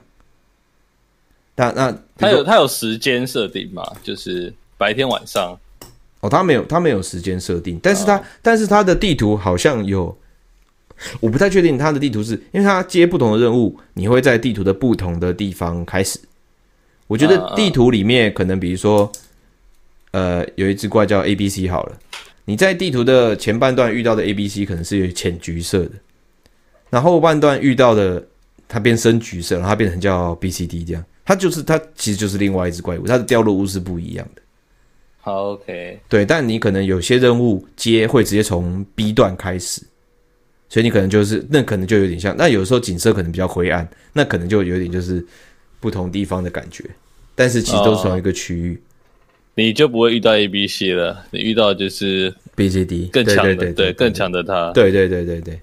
那那它有它有时间设定吗？就是白天晚上？哦，它没有，它没有时间设定，但是它、啊、但是它的地图好像有。我不太确定它的地图是因为它接不同的任务，你会在地图的不同的地方开始。我觉得地图里面可能，比如说，呃，有一只怪叫 A B C 好了，你在地图的前半段遇到的 A B C 可能是有浅橘色的，然后后半段遇到的它变深橘色，然后它变成叫 B C D 这样，它就是它其实就是另外一只怪物，它的掉落物是不一样的。好，OK，对，但你可能有些任务接会直接从 B 段开始。所以你可能就是那可能就有点像，那有时候景色可能比较灰暗，那可能就有点就是不同地方的感觉，但是其实都是同一个区域，哦，你就不会遇到 A B C 了，你遇到就是 B C D 更强的，对更强的他，对对对对对，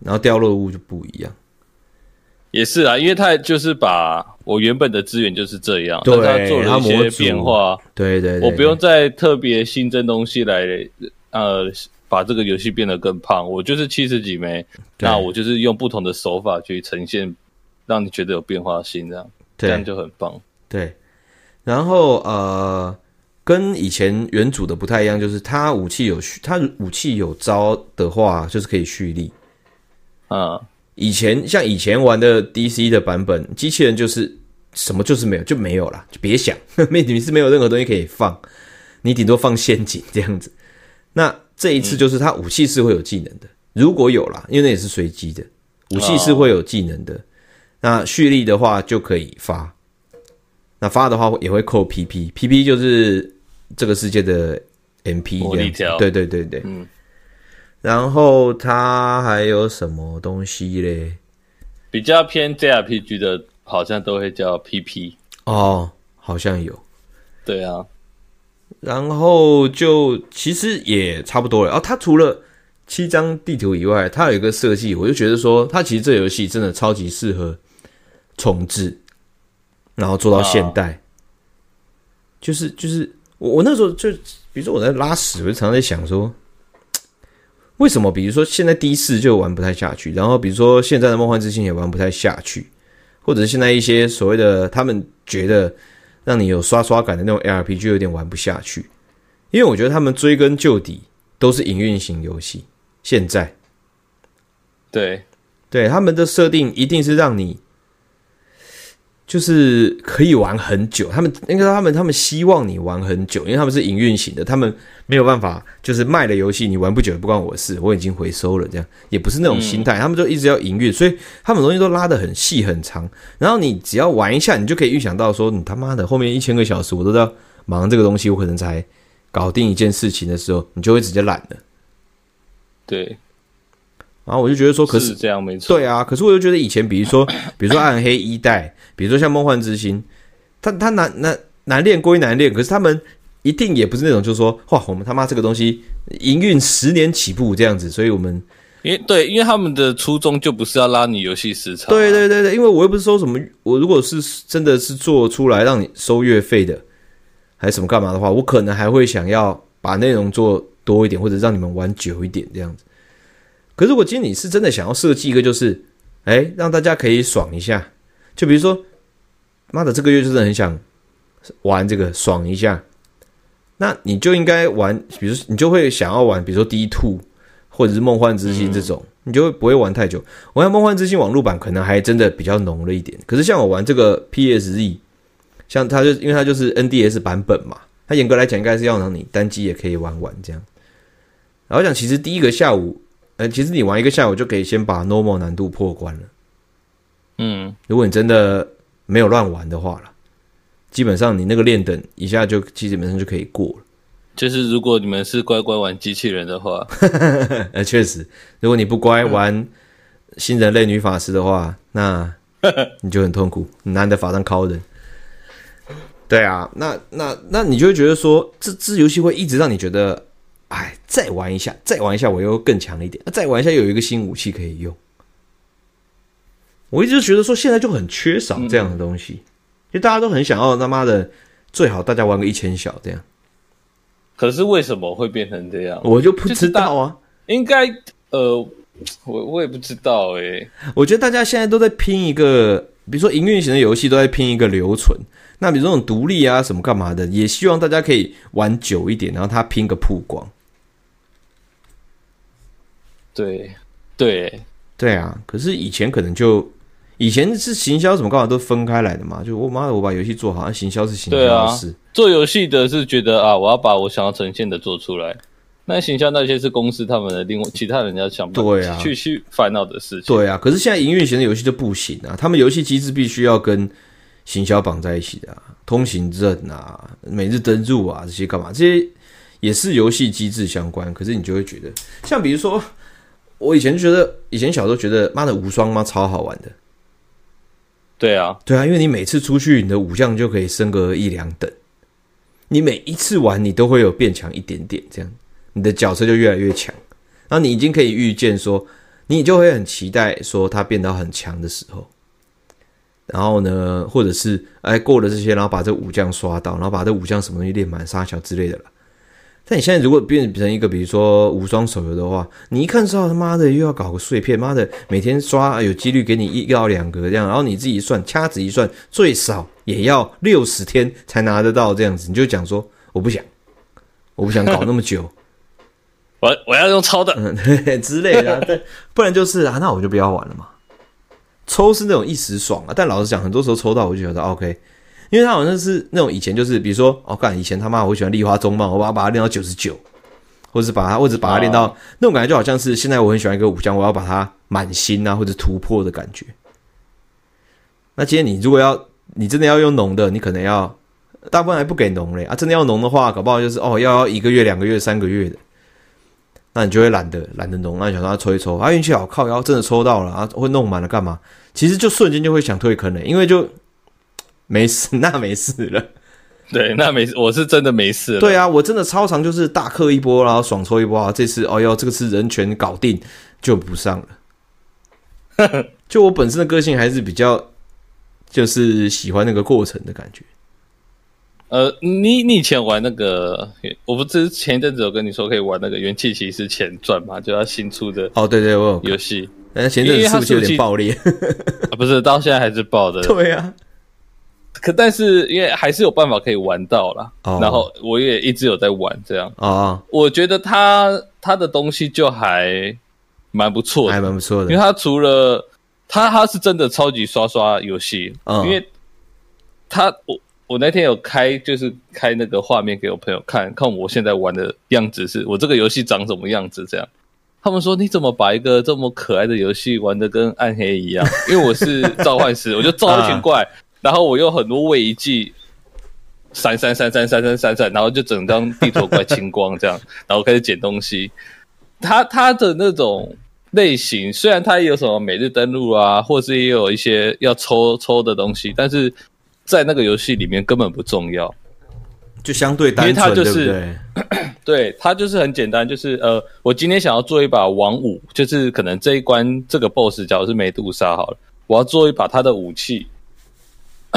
然后掉落物就不一样，也是啊，因为他就是把我原本的资源就是这样，对，他做了一些变化，对对，对，对，我不用再特别新增东西来，呃。把这个游戏变得更胖，我就是七十几枚，那我就是用不同的手法去呈现，让你觉得有变化性，这样这样就很棒。对，然后呃，跟以前原主的不太一样，就是它武器有蓄，它武器有招的话，就是可以蓄力。啊，以前像以前玩的 DC 的版本，机器人就是什么就是没有，就没有了，就别想，没你是没有任何东西可以放，你顶多放陷阱这样子。那这一次就是它武器是会有技能的，如果有啦，因为那也是随机的，武器是会有技能的。那蓄力的话就可以发，那发的话也会扣 PP，PP 就是这个世界的 MP 这样子。对对对对，嗯。然后它还有什么东西嘞？比较偏 JRPG 的，好像都会叫 PP 哦，好像有。对啊。然后就其实也差不多了。哦，它除了七张地图以外，它有一个设计，我就觉得说，它其实这游戏真的超级适合重置，然后做到现代。啊、就是就是我我那时候就比如说我在拉屎，我就常常在想说，为什么比如说现在第四就玩不太下去，然后比如说现在的梦幻之星也玩不太下去，或者是现在一些所谓的他们觉得。让你有刷刷感的那种 ARPG 就有点玩不下去，因为我觉得他们追根究底都是营运型游戏。现在，对对，他们的设定一定是让你。就是可以玩很久，他们应该说他们他们希望你玩很久，因为他们是营运型的，他们没有办法就是卖了游戏你玩不久也不关我的事，我已经回收了，这样也不是那种心态，他们就一直要营运，所以他们东西都拉得很细很长，然后你只要玩一下，你就可以预想到说，你他妈的后面一千个小时我都在忙这个东西，我可能才搞定一件事情的时候，你就会直接懒了。对。然后我就觉得说，可是，是这样没错。对啊，可是我就觉得以前，比如说，比如说暗黑一代，比如说像梦幻之星，他他难难难练归难练，可是他们一定也不是那种，就是说，哇，我们他妈这个东西营运十年起步这样子，所以我们，因为对，因为他们的初衷就不是要拉你游戏时长。对对对对，因为我又不是说什么，我如果是真的是做出来让你收月费的，还是什么干嘛的话，我可能还会想要把内容做多一点，或者让你们玩久一点这样子。可是，如果今天你是真的想要设计一个，就是，哎，让大家可以爽一下，就比如说，妈的这个月就是很想玩这个爽一下，那你就应该玩，比如你就会想要玩，比如说 D Two 或者是梦幻之星这种，嗯、你就会不会玩太久。我看梦幻之星网络版可能还真的比较浓了一点，可是像我玩这个 PSE，像它就因为它就是 NDS 版本嘛，它严格来讲应该是要让你单机也可以玩玩这样。然后讲其实第一个下午，呃，其实你玩一个下午就可以先把 Normal 难度破关了。嗯，如果你真的没有乱玩的话了，基本上你那个练等一下就基本上就可以过了。就是如果你们是乖乖玩机器人的话，呃，*laughs* 确实，如果你不乖玩新人类女法师的话，那 *laughs* 你就很痛苦，你拿你的法杖敲人。对啊，那那那你就会觉得说，这这游戏会一直让你觉得，哎，再玩一下，再玩一下，我又更强一点，再玩一下又有一个新武器可以用。我一直觉得说，现在就很缺少这样的东西，就、嗯、大家都很想要他妈的最好大家玩个一千小这样。可是为什么会变成这样？我就不知道啊。应该呃，我我也不知道诶、欸。我觉得大家现在都在拼一个，比如说营运型的游戏都在拼一个留存。那比如说这种独立啊什么干嘛的，也希望大家可以玩久一点，然后他拼个曝光。对对对啊！可是以前可能就。以前是行销什么干嘛都分开来的嘛，就我妈的，我把游戏做好，行销是行销的事。做游戏的是觉得啊，我要把我想要呈现的做出来。那行销那些是公司他们的另外其他人要想办法对啊去去烦恼的事情。对啊，可是现在营运型的游戏就不行啊，他们游戏机制必须要跟行销绑在一起的啊，通行证啊、每日登入啊这些干嘛？这些也是游戏机制相关。可是你就会觉得，像比如说，我以前觉得，以前小时候觉得，妈的无双妈超好玩的。对啊，对啊，因为你每次出去，你的武将就可以升个一两等，你每一次玩，你都会有变强一点点，这样你的角色就越来越强。然后你已经可以预见说，你就会很期待说他变到很强的时候。然后呢，或者是哎过了这些，然后把这武将刷到，然后把这武将什么东西练满、杀小之类的了。但你现在如果变成一个比如说无双手游的话，你一看知道他妈的又要搞个碎片，妈的每天刷有几率给你一到两个这样，然后你自己算掐指一算，最少也要六十天才拿得到这样子，你就讲说我不想，我不想搞那么久，我我要用超的之类的，对，*laughs* 不然就是啊，那我就不要玩了嘛。抽是那种一时爽啊，但老实讲，很多时候抽到我就觉得 OK。因为他好像是那种以前就是，比如说，哦，干以前他妈我喜欢丽花中棒，我把它把它练到九十九，或者是把它，或者把它练到、哦、那种感觉，就好像是现在我很喜欢一个武将，我要把它满星啊，或者突破的感觉。那今天你如果要，你真的要用浓的，你可能要大部分还不给浓嘞啊，真的要浓的话，搞不好就是哦，要要一个月、两个月、三个月的，那你就会懒得懒得浓，那你想让他抽一抽，啊运气好靠腰，真的抽到了啊，会弄满了干嘛？其实就瞬间就会想退坑嘞，因为就。没事，*laughs* 那没事了。对，那没事，我是真的没事了。对啊，我真的超常，就是大氪一波，然后爽抽一波啊。这次，哦哟，这个是人权搞定，就不上了。*laughs* 就我本身的个性还是比较，就是喜欢那个过程的感觉。呃，你你以前玩那个，我不是前一阵子有跟你说可以玩那个《元气骑士前传》嘛？就要新出的哦，对对，我有游戏。但前阵子是不是有点爆裂？*laughs* 啊，不是，到现在还是爆的。对啊。可但是因为还是有办法可以玩到啦，oh. 然后我也一直有在玩这样啊，oh. 我觉得他他的东西就还蛮不错的，还蛮不错的，因为他除了他他是真的超级刷刷游戏，oh. 因为他我我那天有开就是开那个画面给我朋友看看我现在玩的样子是我这个游戏长什么样子这样，他们说你怎么把一个这么可爱的游戏玩的跟暗黑一样？因为我是召唤师，*laughs* 我就召一群怪。Uh. 然后我有很多位移技，闪闪闪闪闪闪闪闪，然后就整张地图快清光这样，*laughs* 然后开始捡东西。它它的那种类型，虽然它也有什么每日登录啊，或是也有一些要抽抽的东西，但是在那个游戏里面根本不重要，就相对单纯，因为它就是对不对？*clears throat* 对，它就是很简单，就是呃，我今天想要做一把王五，就是可能这一关这个 BOSS 假如是梅杜莎好了，我要做一把它的武器。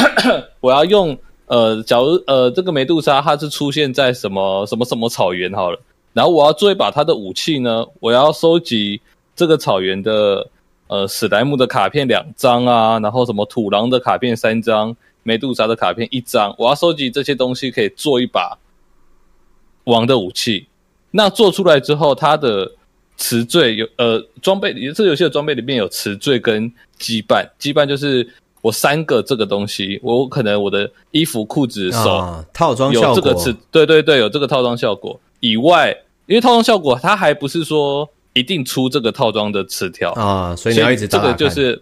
*coughs* 我要用呃，假如呃，这个梅杜莎它是出现在什么什么什么草原好了，然后我要做一把它的武器呢，我要收集这个草原的呃史莱姆的卡片两张啊，然后什么土狼的卡片三张，梅杜莎的卡片一张，我要收集这些东西可以做一把王的武器。那做出来之后，它的词缀有呃装备，这个游戏的装备里面有词缀跟羁绊，羁绊就是我三个这个东西，我可能我的衣服、裤子、手、啊、套装效果有这个词，对对对，有这个套装效果以外，因为套装效果它还不是说一定出这个套装的词条啊，所以你要一直打打这个就是。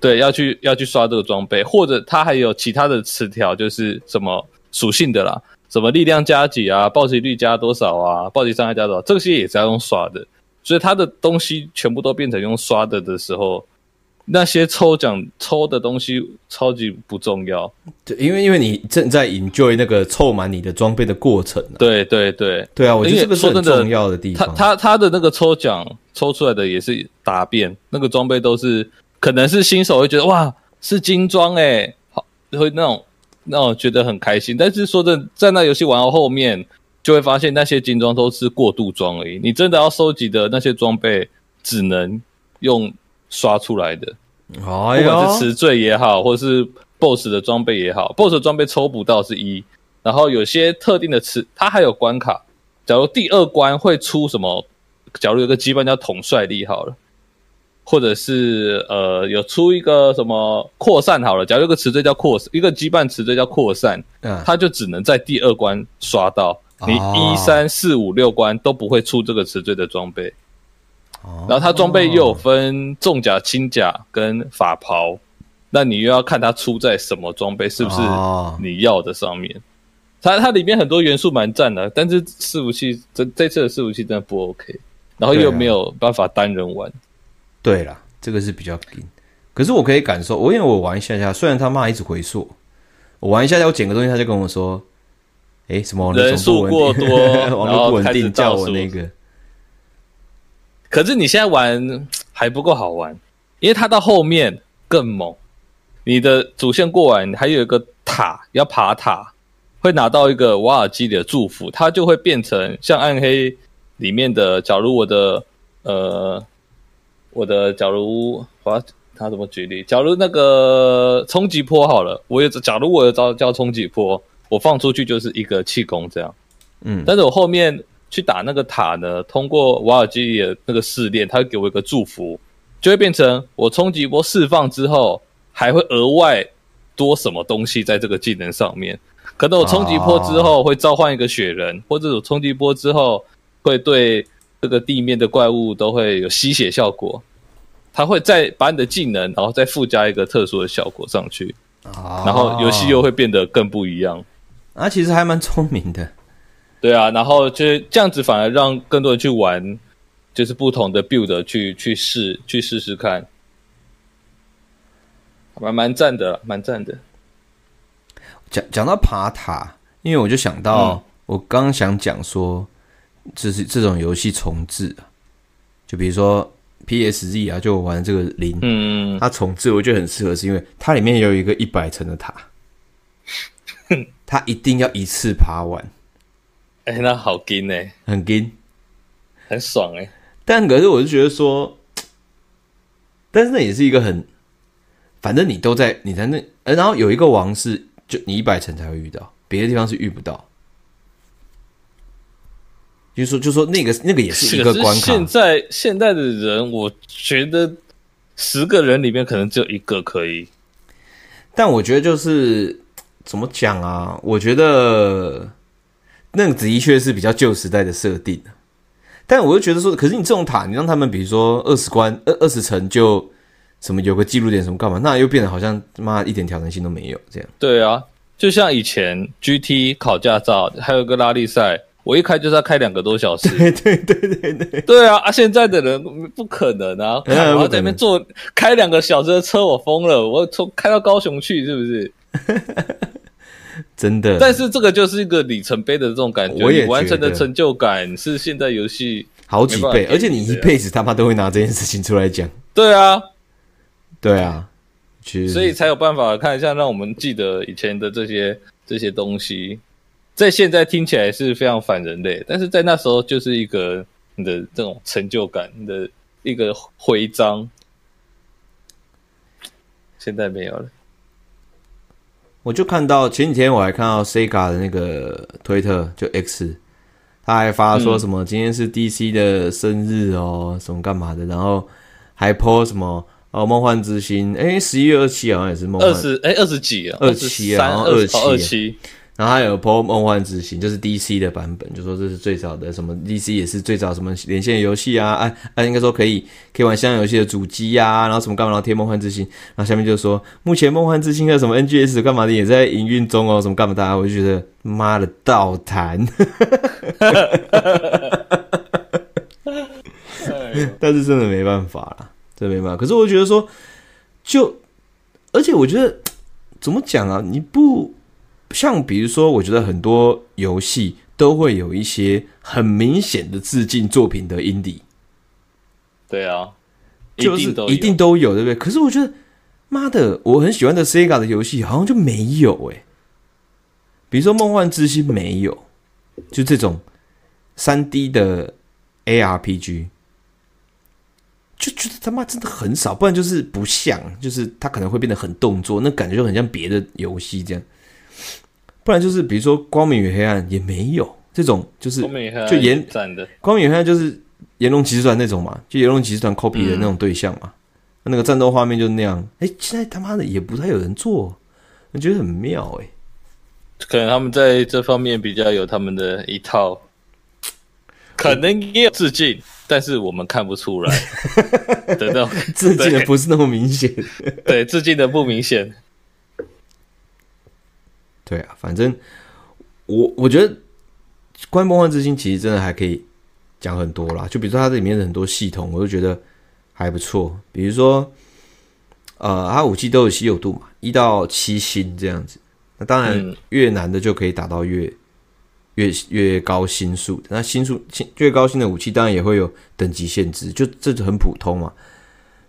对，要去要去刷这个装备，或者它还有其他的词条，就是什么属性的啦，什么力量加几啊，暴击率加多少啊，暴击伤害加多少，这些也是要用刷的。所以它的东西全部都变成用刷的的时候，那些抽奖抽的东西超级不重要。对，因为因为你正在 enjoy 那个凑满你的装备的过程啊。对对对对啊，我觉得这个是很重要的地方。他他他的那个抽奖抽出来的也是答辩，那个装备都是。可能是新手会觉得哇是精装诶，好会那种那种觉得很开心。但是说真的，在那游戏玩到后面，就会发现那些精装都是过渡装而已。你真的要收集的那些装备，只能用刷出来的。哦，不管是词缀也好，或是 BOSS 的装备也好，BOSS 的装备抽不到是一。然后有些特定的词，它还有关卡。假如第二关会出什么？假如有个羁绊叫统帅力好了。或者是呃，有出一个什么扩散好了，假如有个词缀叫扩，一个羁绊词缀叫扩散，嗯，它就只能在第二关刷到，你一三四五六关都不会出这个词缀的装备。哦，然后它装备又有分重甲、轻甲跟法袍，那你又要看它出在什么装备，是不是你要的上面？它它里面很多元素蛮赞的，但是伺服器这这次的伺服器真的不 OK，然后又没有办法单人玩。对啦，这个是比较紧，可是我可以感受，我因为我玩一下下，虽然他妈一直回溯，我玩一下下，我捡个东西，他就跟我说，哎，什么人数过多，*laughs* 然后不稳定，叫我那个。可是你现在玩还不够好玩，因为他到后面更猛。你的主线过完，还有一个塔要爬塔，会拿到一个瓦尔基里的祝福，它就会变成像暗黑里面的。假如我的呃。我的假如我要他怎么举例？假如那个冲击波好了，我有假如我有招叫冲击波，我放出去就是一个气功这样。嗯，但是我后面去打那个塔呢，通过瓦尔基里的那个试炼，他会给我一个祝福，就会变成我冲击波释放之后，还会额外多什么东西在这个技能上面。可能我冲击波之后会召唤一个雪人，或者我冲击波之后会对。这个地面的怪物都会有吸血效果，它会再把你的技能，然后再附加一个特殊的效果上去，啊、然后游戏又会变得更不一样。啊，其实还蛮聪明的，对啊，然后就是这样子反而让更多人去玩，就是不同的 build 去去试去试试看，蛮蛮赞的，蛮赞的。讲讲到爬塔，因为我就想到，嗯、我刚想讲说。就是这种游戏重置啊，就比如说 PSZ 啊，就我玩这个零，嗯，它重置我觉得很适合，是因为它里面有一个一百层的塔，*laughs* 它一定要一次爬完。哎、欸，那好紧哎，很劲，很爽哎。但可是我就觉得说，但是那也是一个很，反正你都在你在那，然后有一个王是就你一百层才会遇到，别的地方是遇不到。就说就说那个那个也是一个关卡。现在现在的人，我觉得十个人里面可能只有一个可以。但我觉得就是怎么讲啊？我觉得那个的确是比较旧时代的设定。但我又觉得说，可是你这种塔，你让他们比如说二十关二二十层就什么有个记录点什么干嘛？那又变得好像妈一点挑战性都没有这样。对啊，就像以前 GT 考驾照，还有个拉力赛。我一开就是要开两个多小时，*laughs* 对对对对对，对啊！啊，现在的人不可能啊！我要在那边坐开两个小时的车，我疯了！我从开到高雄去，是不是？*laughs* *laughs* 真的。但是这个就是一个里程碑的这种感觉，你完成的成就感是现在游戏好几倍，而且你一辈子他妈都会拿这件事情出来讲。对啊，对啊，所以才有办法看一下，让我们记得以前的这些这些东西。在现在听起来是非常反人类，但是在那时候就是一个你的这种成就感你的一个徽章，现在没有了。我就看到前几天我还看到 Sega 的那个推特，就 X，他还发说什么今天是 DC 的生日哦，什么干嘛的，然后还 po 什么哦梦幻之星，哎，十一月二七好像也是梦幻，二十哎二十几啊，二七啊，然后二七二七。然后还有《PO 梦幻之星》，就是 DC 的版本，就说这是最早的什么 DC 也是最早什么连线游戏啊，哎、啊、应该说可以可以玩香港游戏的主机啊，然后什么干嘛，然后贴《梦幻之星》，然后下面就说目前《梦幻之星》的什么 NGS 干嘛的也在营运中哦，什么干嘛的，我就觉得妈的倒弹，*laughs* 但是真的没办法啦，真的没办法。可是我觉得说，就而且我觉得怎么讲啊，你不。像比如说，我觉得很多游戏都会有一些很明显的致敬作品的 indie。对啊，就是一定都有，对不对？可是我觉得，妈的，我很喜欢的 Sega 的游戏好像就没有哎。比如说《梦幻之星》没有，就这种三 D 的 ARPG，就觉得他妈真的很少，不然就是不像，就是它可能会变得很动作，那感觉就很像别的游戏这样。不然就是比如说《光明与黑暗》也没有这种，就是就炎《光明与黑暗》就是《炎龙骑士团》那种嘛，就《炎龙骑士团》copy 的那种对象嘛。嗯、那个战斗画面就那样。哎，现在他妈的也不太有人做，我觉得很妙哎。可能他们在这方面比较有他们的一套，可能也有致敬，但是我们看不出来 *laughs* 的那种致敬的不是那么明显。对，致敬的不明显。对啊，反正我我觉得关于梦幻之星其实真的还可以讲很多啦。就比如说它这里面的很多系统，我都觉得还不错。比如说，呃，它武器都有稀有度嘛，一到七星这样子。那当然越难的就可以打到越越越高星数。那星数越高星的武器当然也会有等级限制，就这就很普通嘛。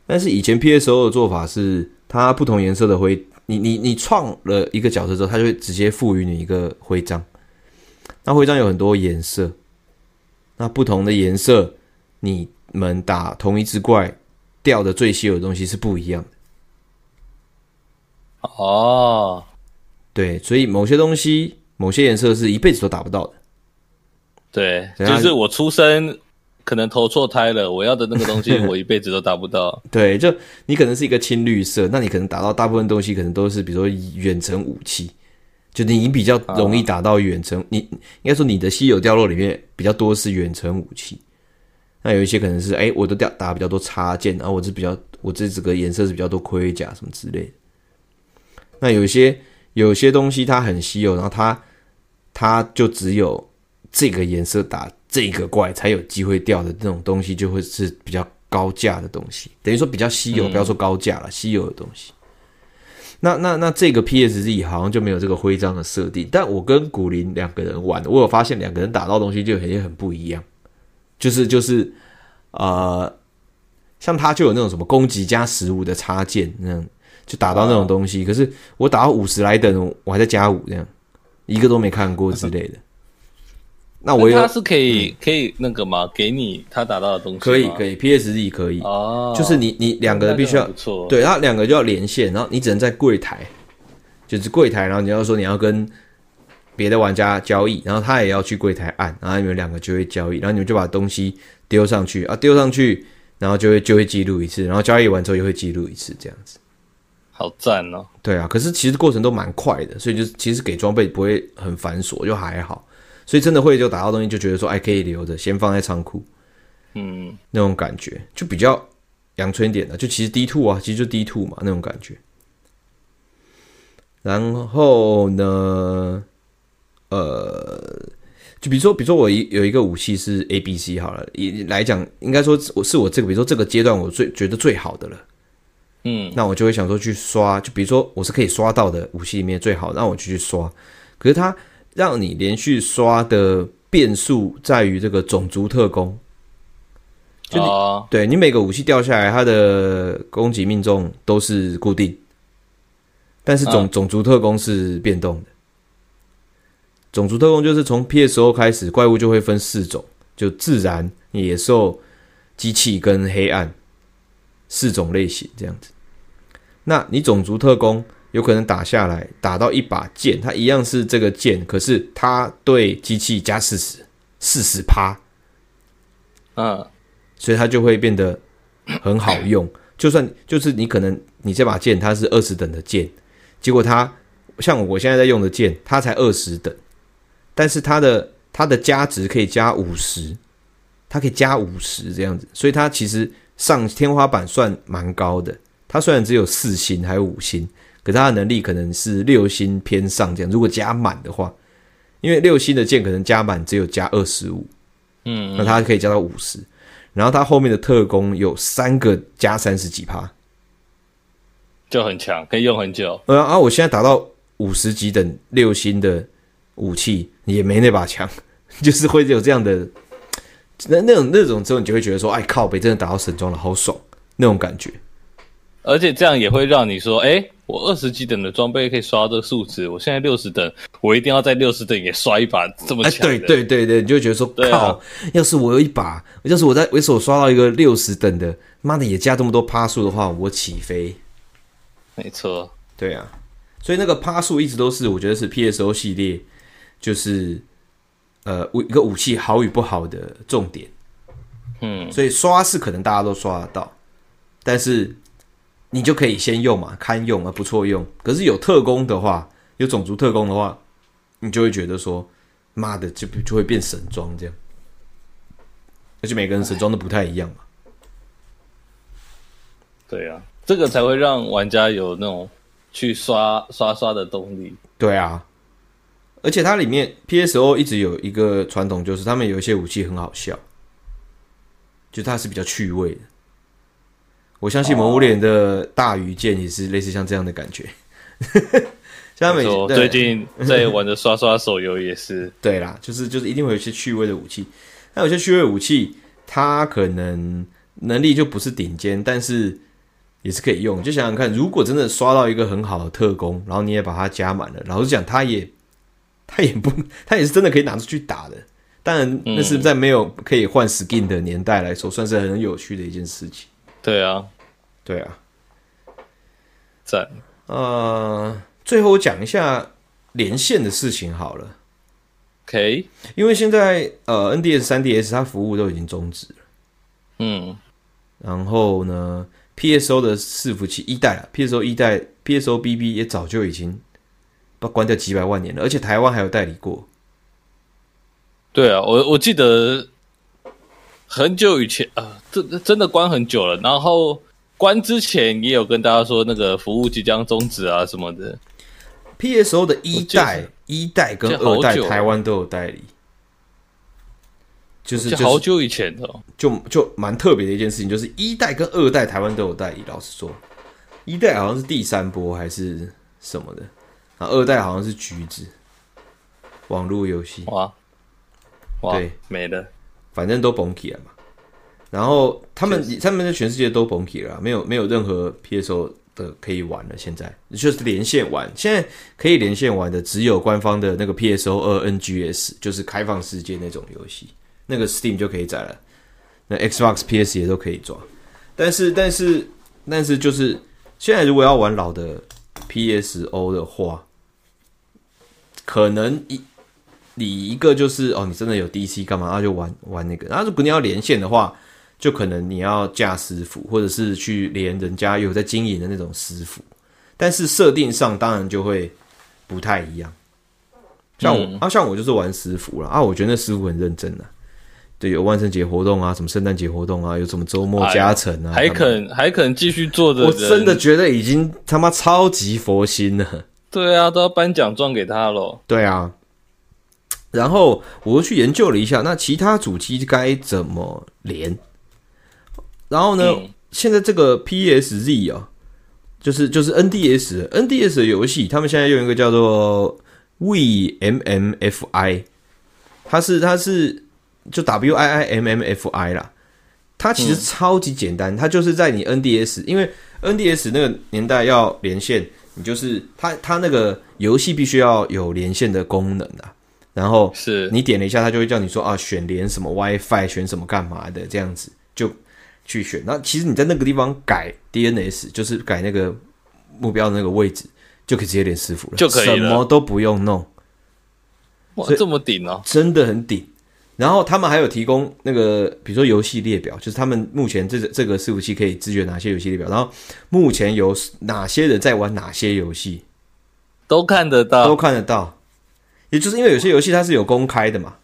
但是以前 PSO 的做法是，它不同颜色的徽。你你你创了一个角色之后，他就会直接赋予你一个徽章。那徽章有很多颜色，那不同的颜色，你们打同一只怪掉的最稀有的东西是不一样的。哦，对，所以某些东西、某些颜色是一辈子都打不到的。对，就是我出生。可能投错胎了，我要的那个东西 *laughs* 我一辈子都达不到。对，就你可能是一个青绿色，那你可能打到大部分东西可能都是，比如说远程武器，就你比较容易打到远程。啊、你应该说你的稀有掉落里面比较多是远程武器，那有一些可能是哎，我都掉打比较多插件，然后我是比较我这这个颜色是比较多盔甲什么之类的。那有些有些东西它很稀有，然后它它就只有这个颜色打。这个怪才有机会掉的这种东西，就会是比较高价的东西，等于说比较稀有，不要说高价了，稀有的东西。那那那这个 PSZ 好像就没有这个徽章的设定，但我跟古林两个人玩，我有发现两个人打到东西就很很不一样，就是就是呃，像他就有那种什么攻击加十五的插件那样，就打到那种东西，可是我打到五十来等，我还在加五这样，一个都没看过之类的。那我有，他是可以、嗯、可以那个吗？给你他打到的东西可以可以 PSD 可以哦，就是你你两个必须要，对，他两个就要连线，然后你只能在柜台，就是柜台，然后你要说你要跟别的玩家交易，然后他也要去柜台按，然后你们两个就会交易，然后你们就把东西丢上去啊，丢上去，然后就会就会记录一次，然后交易完之后又会记录一次，这样子，好赞哦。对啊，可是其实过程都蛮快的，所以就其实给装备不会很繁琐，就还好。所以真的会就打到东西就觉得说，哎，可以留着，先放在仓库，嗯，那种感觉就比较阳春点的，就其实 D two 啊，其实就 D two 嘛，那种感觉。然后呢，呃，就比如说，比如说我一有一个武器是 A B C 好了，也来讲，应该说我是我这个，比如说这个阶段我最觉得最好的了，嗯，那我就会想说去刷，就比如说我是可以刷到的武器里面最好，那我就去刷，可是它。让你连续刷的变数在于这个种族特工，就你、oh. 对你每个武器掉下来，它的攻击命中都是固定，但是种、oh. 种族特工是变动的。种族特工就是从 PSO 开始，怪物就会分四种，就自然、野兽、机器跟黑暗四种类型这样子。那你种族特攻有可能打下来，打到一把剑，它一样是这个剑，可是它对机器加四十，四十趴，嗯，所以它就会变得很好用。就算就是你可能你这把剑它是二十等的剑，结果它像我现在在用的剑，它才二十等，但是它的它的加值可以加五十，它可以加五十这样子，所以它其实上天花板算蛮高的。它虽然只有四星还有五星，可是它的能力可能是六星偏上这样。如果加满的话，因为六星的剑可能加满只有加二十五，嗯，那他可以加到五十。然后他后面的特工有三个加三十几趴，就很强，可以用很久。呃啊，我现在打到五十级等六星的武器也没那把强，*laughs* 就是会有这样的那那种那种之后，你就会觉得说，哎靠北，真的打到神装了，好爽那种感觉。而且这样也会让你说，哎，我二十几等的装备可以刷这个数值，我现在六十等，我一定要在六十等也刷一把这么强。对对对对，你就觉得说，靠，啊、要是我有一把，要是我在我手刷到一个六十等的，妈的也加这么多趴数的话，我起飞。没错，对啊，所以那个趴数一直都是我觉得是 PSO 系列，就是呃武一个武器好与不好的重点。嗯，所以刷是可能大家都刷得到，但是。你就可以先用嘛，堪用啊，不错用。可是有特工的话，有种族特工的话，你就会觉得说，妈的，就就会变神装这样。而且每个人神装都不太一样嘛。对啊，这个才会让玩家有那种去刷刷刷的动力。对啊，而且它里面 PSO 一直有一个传统，就是他们有一些武器很好笑，就它是比较趣味的。我相信《魔物猎人》的大鱼剑也是类似像这样的感觉。*laughs* 像他们最近在玩的刷刷手游也是。*laughs* 对啦，就是就是一定会有一些趣味的武器。那有些趣味武器，它可能能力就不是顶尖，但是也是可以用。就想想看，如果真的刷到一个很好的特工，然后你也把它加满了，老实讲，它也它也不，*laughs* 它也是真的可以拿出去打的。当然，那是在没有可以换 skin 的年代来说，算是很有趣的一件事情。对啊。对啊，在呃，最后我讲一下连线的事情好了。OK，因为现在呃，NDS、3DS 它服务都已经终止了。嗯，然后呢，PSO 的伺服器一代啊，PSO 一代，PSO BB 也早就已经把关掉几百万年了，而且台湾还有代理过。对啊，我我记得很久以前啊，这真的关很久了，然后。关之前也有跟大家说，那个服务即将终止啊什么的。PSO 的一代、一代跟二代台湾都有代理，就是就好久以前的，就就蛮特别的一件事情，就是一代跟二代台湾都有代理。老实说，一代好像是第三波还是什么的，然后二代好像是橘子网络游戏。哇，哇，对，没了，反正都崩起了嘛。然后他们他们在全世界都崩起了，没有没有任何 PSO 的可以玩了。现在就是连线玩，现在可以连线玩的只有官方的那个 PSO 二 NGS，就是开放世界那种游戏，那个 Steam 就可以载了。那 Xbox PS 也都可以装，但是但是但是就是现在如果要玩老的 PSO 的话，可能一你一个就是哦，你真的有 DC 干嘛？那就玩玩那个。然后如果你要连线的话，就可能你要架师傅，或者是去连人家有在经营的那种师傅，但是设定上当然就会不太一样。像我、嗯、啊，像我就是玩师傅了啊，我觉得那师傅很认真啊。对，有万圣节活动啊，什么圣诞节活动啊，有什么周末加成啊，还肯还肯继续做的，我真的觉得已经他妈超级佛心了。*laughs* 对啊，都要颁奖状给他了。对啊，然后我又去研究了一下，那其他主机该怎么连？然后呢，嗯、现在这个 PSZ 啊，就是就是 NDS NDS 的游戏，他们现在用一个叫做 WIiMMFI，它是它是就 WIiMMFI 啦，它其实超级简单，嗯、它就是在你 NDS，因为 NDS 那个年代要连线，你就是它它那个游戏必须要有连线的功能啊，然后是。你点了一下，它就会叫你说啊，选连什么 WiFi，选什么干嘛的这样子就。去选，那其实你在那个地方改 DNS，就是改那个目标的那个位置，就可以直接连伺服了，就可以，什么都不用弄。哇，这么顶哦，真的很顶。然后他们还有提供那个，比如说游戏列表，就是他们目前这个这个伺服器可以支援哪些游戏列表，然后目前有哪些人在玩哪些游戏，都看得到，都看得到。也就是因为有些游戏它是有公开的嘛，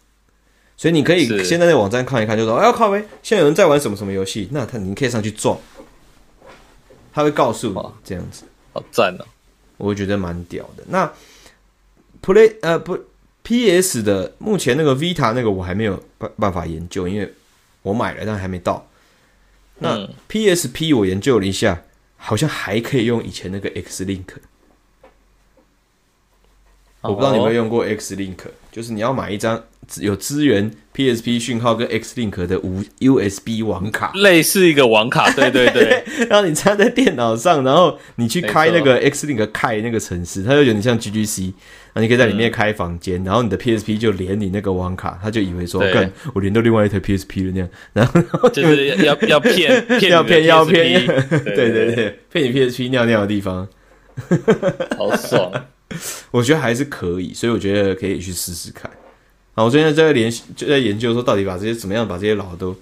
所以你可以先在那个网站看一看，就说哎，靠呗，现在有人在玩什么什么游戏，那他你可以上去撞，他会告诉你这样子，好赞哦，我会觉得蛮屌的。那 Play 呃不。P.S. 的目前那个 Vita 那个我还没有办办法研究，因为我买了但还没到。那 P.S.P. 我研究了一下，好像还可以用以前那个 X-Link。我不知道你有没有用过 X-Link，就是你要买一张有支援 PSP 讯号跟 X-Link 的无 USB 网卡，类似一个网卡，对对 *laughs* 对。然后你插在电脑上，然后你去开那个 X-Link 开那个程式，它就有点像 GGC。那你可以在里面开房间，然后你的 PSP 就连你那个网卡，他就以为说，干我连到另外一台 PSP 了那样，然后就是要要骗要骗要骗要骗，对对对，骗你 PSP 尿尿的地方，好爽。*laughs* 我觉得还是可以，所以我觉得可以去试试看。啊，我最近在联就在研究说，到底把这些怎么样把这些老的都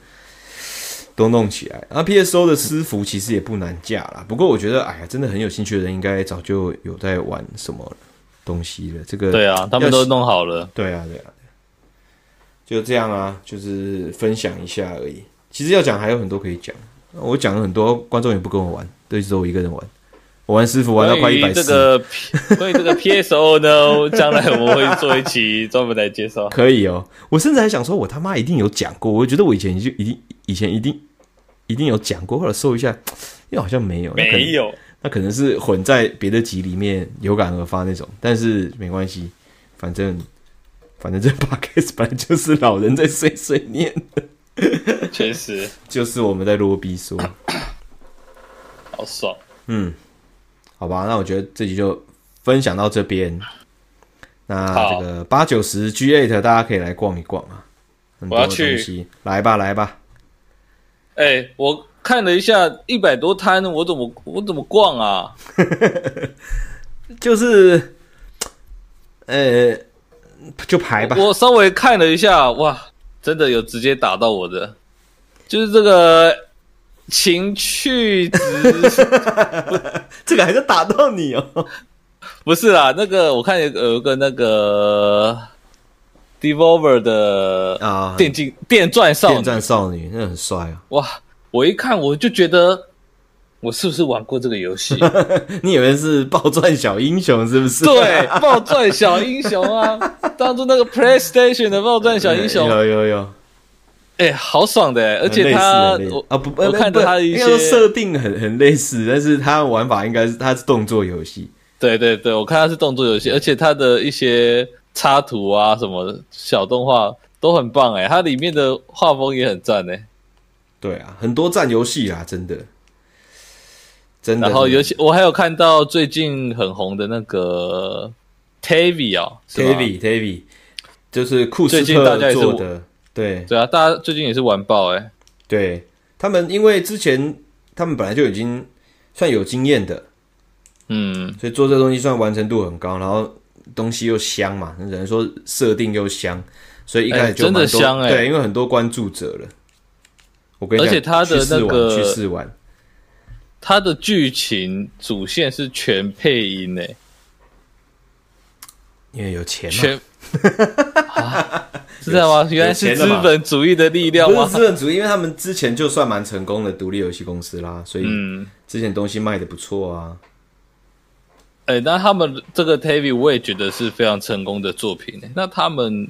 都弄起来。啊，PSO 的私服其实也不难架啦，不过我觉得，哎呀，真的很有兴趣的人应该早就有在玩什么东西了。这个对啊，他们都弄好了。对啊，对啊，就这样啊，就是分享一下而已。其实要讲还有很多可以讲，我讲了很多，观众也不跟我玩，都只有我一个人玩。我玩师傅玩到快一百四。这 *laughs* 个关于这个 PSO 呢，将来我们会做一期专门来介绍。可以哦，我甚至还想说，我他妈一定有讲过。我觉得我以前就一定以前一定一定有讲过，或者搜一下，因为好像没有，没有，那可能是混在别的集里面有感而发那种。但是没关系，反正反正这 *laughs* podcast 本来就是老人在碎碎念的，确实 *laughs* 就是我们在啰逼说，好爽，嗯。好吧，那我觉得这集就分享到这边。那这个八九十 G8，大家可以来逛一逛啊。很多东西，来吧，来吧。哎、欸，我看了一下，一百多摊，我怎么我怎么逛啊？*laughs* 就是，呃、欸，就排吧。我稍微看了一下，哇，真的有直接打到我的，就是这个。情趣值，*laughs* 这个还是打到你哦？不是啦，那个我看有有个那个 Devolver 的啊，电竞电钻少女，电钻少女，那很帅啊！哇，我一看我就觉得，我是不是玩过这个游戏？*laughs* 你以为是爆钻小英雄是不是？对，爆钻小英雄啊，*laughs* 当初那个 PlayStation 的爆钻小英雄，有有有。哎、欸，好爽的！而且他我啊不，我看到他的一些设定很很类似，但是他玩法应该是他是动作游戏。对对对，我看他是动作游戏，而且他的一些插图啊什么的小动画都很棒哎，它里面的画风也很赞哎。对啊，很多赞游戏啊，真的，真的。然后游戏我还有看到最近很红的那个 Tavi 哦，Tavi Tavi，就是库斯特做的。对对啊，大家最近也是玩爆哎、欸。对他们，因为之前他们本来就已经算有经验的，嗯，所以做这东西算完成度很高，然后东西又香嘛，只能说设定又香，所以一开始就、欸、真的香哎、欸。对，因为很多关注者了。我跟你讲，而且他的那个去试玩，他的剧情主线是全配音哎、欸，因为有钱嘛。全 *laughs* 啊，是这样吗？原来是资本主义的力量吗？不是资本主义，因为他们之前就算蛮成功的独立游戏公司啦，所以之前东西卖的不错啊。哎、嗯欸，那他们这个 Tavi 我也觉得是非常成功的作品。那他们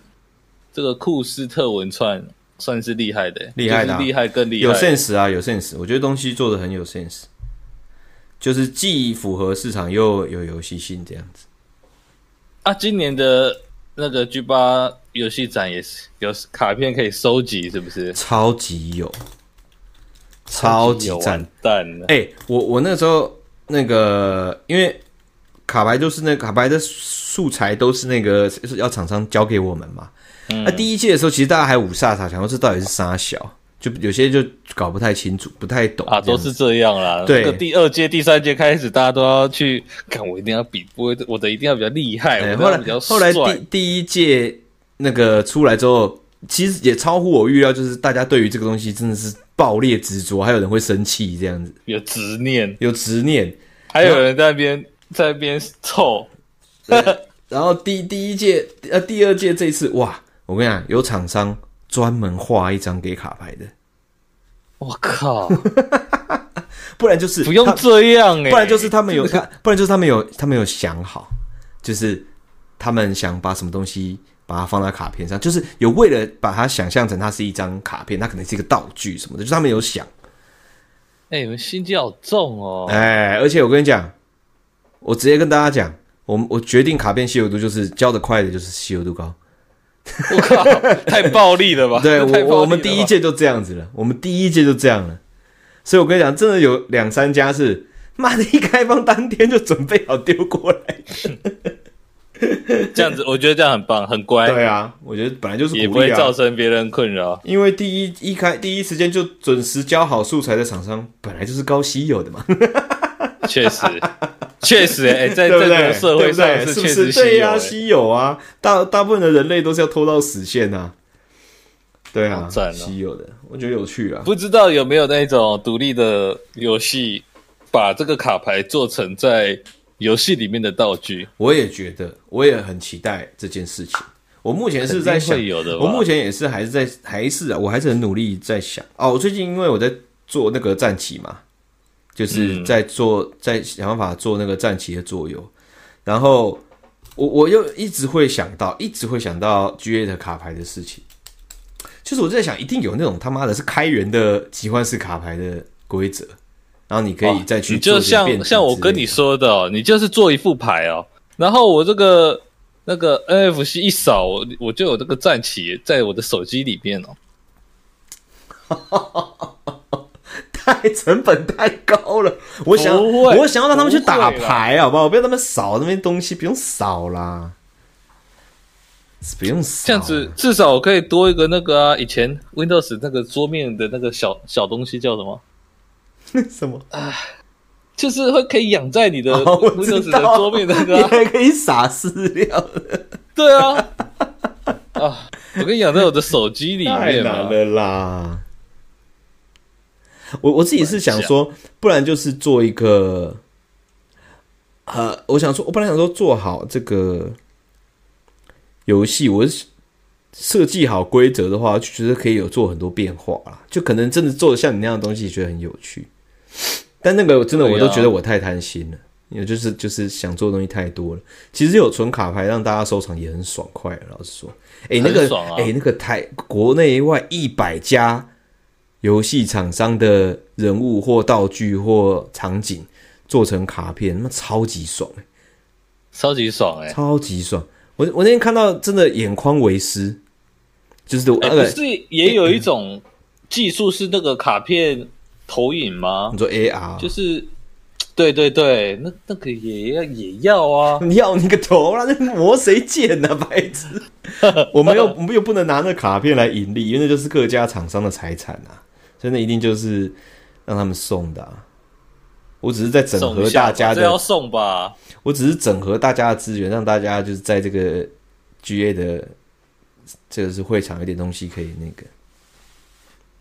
这个库斯特文串算是厉害的，厉害的、啊，厉害更厉害，有 sense 啊，有 sense。我觉得东西做的很有 sense，就是既符合市场又有游戏性这样子。啊，今年的。那个 G 八游戏展也是有卡片可以收集，是不是？超级有，超级赞！蛋哎、欸，我我那时候那个，因为卡牌就是那个卡牌的素材都是那个是要厂商交给我们嘛。那、嗯啊、第一届的时候，其实大家还五煞煞，想说这到底是啥小？就有些就搞不太清楚，不太懂啊，都是这样啦。对，这个第二届、第三届开始，大家都要去看，我一定要比，我我的一定要比较厉害。欸、后来后来第第一届那个出来之后，其实也超乎我预料，就是大家对于这个东西真的是爆裂执着，还有人会生气这样子，有执念，有执念，还有人在那边在那边凑。然后第第一届呃第二届这一次哇，我跟你讲，有厂商。专门画一张给卡牌的，我靠！*laughs* 不然就是不用这样哎，不然就是他们有看，不然就是他们有他们有想好，就是他们想把什么东西把它放在卡片上，就是有为了把它想象成它是一张卡片，它可能是一个道具什么的，就是他们有想。哎、欸，你们心机好重哦！哎，而且我跟你讲，我直接跟大家讲，我我决定卡片稀有度就是交的快的，就是稀有度高。*laughs* 我靠，太暴力了吧？对，我我们第一届就这样子了，我们第一届就这样了。所以我跟你讲，真的有两三家是妈的，一开放当天就准备好丢过来。这样子，我觉得这样很棒，很乖。对啊，我觉得本来就是、啊、也不会造成别人困扰，因为第一一开第一时间就准时交好素材的厂商，本来就是高稀有的嘛。确实。*laughs* 确实、欸，哎，在这个社会上是确实稀有、欸，稀有啊！大大部分的人类都是要拖到死线啊。对啊，稀有的，我觉得有趣啊。不知道有没有那种独立的游戏，把这个卡牌做成在游戏里面的道具？我也觉得，我也很期待这件事情。我目前是在想，有的。我目前也是还是在，还是啊，我还是很努力在想。哦，我最近因为我在做那个战棋嘛。就是在做，嗯、在想办法做那个战旗的桌游，然后我我又一直会想到，一直会想到 GA 的卡牌的事情。就是我在想，一定有那种他妈的是开源的奇幻式卡牌的规则，然后你可以再去做、哦。你就像像我跟你说的、哦，你就是做一副牌哦，然后我这个那个 NFC 一扫，我我就有这个战旗在我的手机里面哦。*laughs* *laughs* 太成本太高了，我想我想要让他们去打牌，好不好？不要他们扫那边东西，不用扫啦，不用扫。这样子至少我可以多一个那个啊，以前 Windows 那个桌面的那个小小东西叫什么？*laughs* 什么啊？就是会可以养在你的 Windows 的桌面那个、还可以撒饲料。对啊，啊，我可以养在我的手机里面嘛。*laughs* 太难了啦。我我自己是想说，不然就是做一个，呃，我想说，我本来想说做好这个游戏，我是设计好规则的话，就觉得可以有做很多变化啦，就可能真的做的像你那样的东西，觉得很有趣。但那个真的，我都觉得我太贪心了，因为就是就是想做的东西太多了。其实有存卡牌让大家收藏也很爽快，老实说，哎，那个哎，那个台国内外一百家。游戏厂商的人物或道具或场景做成卡片，那超级爽哎、欸，超级爽哎、欸，超级爽！我我那天看到真的眼眶为湿，就是哎，不是也有一种技术是那个卡片投影吗？你说 AR 就是，对对对，那那个也要也要啊，*laughs* 你要你个头啦！那磨谁剑呢？白痴！我们又我们又不能拿那卡片来盈利，因为那就是各家厂商的财产啊。真的一定就是让他们送的，啊，我只是在整合大家的，要送吧？我只是整合大家的资源，让大家就是在这个 GA 的这个是会场有点东西可以那个，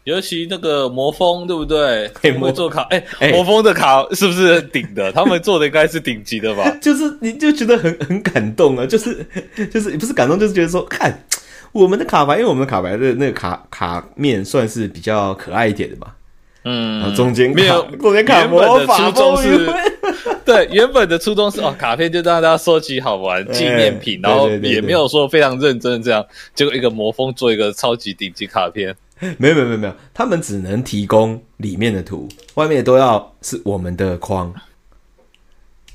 尤其那个魔风对不对？可以魔做卡，哎、欸，魔风的卡是不是顶的？他们做的应该是顶级的吧？*laughs* 就是你就觉得很很感动啊，就是就是不是感动，就是觉得说看。我们的卡牌，因为我们的卡牌的那个卡卡面算是比较可爱一点的嘛，嗯，然后中间没有中间卡魔法初衷是，*laughs* 对，原本的初衷是哦，卡片就让大家收集好玩纪念品，*laughs* 然后也没有说非常认真这样，结果一个魔封做一个超级顶级卡片，没有没有没有没有，他们只能提供里面的图，外面都要是我们的框。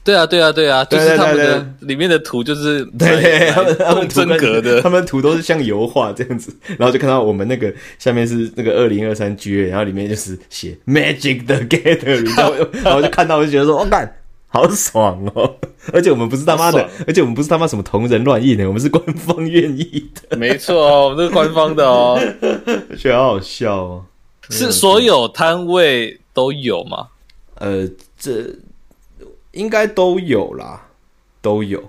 对啊，对啊，对啊，就是他们的里面的图，就是对对，他们他们真格的，*laughs* 他们图都是像油画这样子，然后就看到我们那个下面是那个二零二三 GA，然后里面就是写 Magic the Gathering，然后然后就看到我就觉得说，我干，好爽哦！*laughs* 而且我们不是他妈的，而且我们不是他妈什么同人乱印的，我们是官方愿意的，没错哦，我们是官方的哦，*laughs* 觉得好好笑哦。是所有摊位都有吗？呃，这应该都有啦，都有。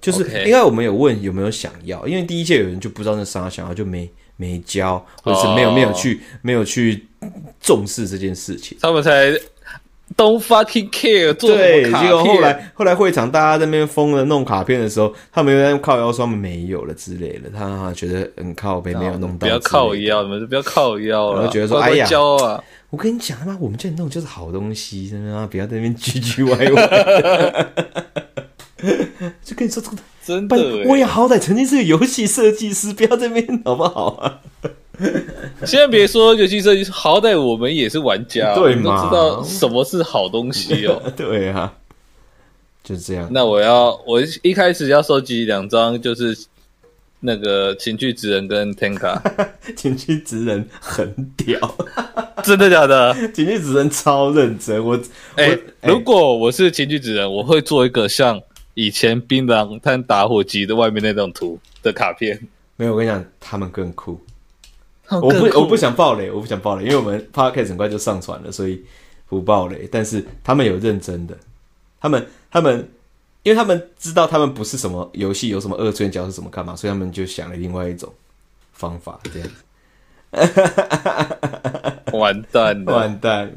就是应该我们有问有没有想要，因为第一届有人就不知道那啥想要，就没没交，或者是没有没有去没有去重视这件事情，他们才 don't fucking care 做对，结果后来后来会场大家在那边疯了弄卡片的时候，他们又在靠腰说他们没有了之类的，他觉得很靠背没有弄到，不要靠腰，你们就不要靠腰了，然后觉得说哎呀，啊、我跟你讲他妈，我们这里弄就是好东西，真的吗，不要在那边唧唧歪歪。就跟你说这个，真的，我也好歹曾经是个游戏设计师，不要这边好不好啊？*laughs* 先别说游戏设计师，好歹我们也是玩家，对吗？都知道什么是好东西哦。*laughs* 对啊，就是这样。那我要，我一开始要收集两张，就是那个情趣职人跟 Tenka。*laughs* 情趣职人很屌，*laughs* 真的假的？*laughs* 情趣职人超认真。我，哎、欸，欸、如果我是情趣职人，我会做一个像。以前槟榔摊打火机的外面那种图的卡片，没有。我跟你讲，他们更酷。更酷我不，我不想爆雷，我不想爆雷，因为我们 podcast 很快就上传了，所以不爆雷。但是他们有认真的，他们，他们，因为他们知道他们不是什么游戏，有什么二次元角色怎么干嘛，所以他们就想了另外一种方法，这样子。*laughs* 完蛋了，完蛋了。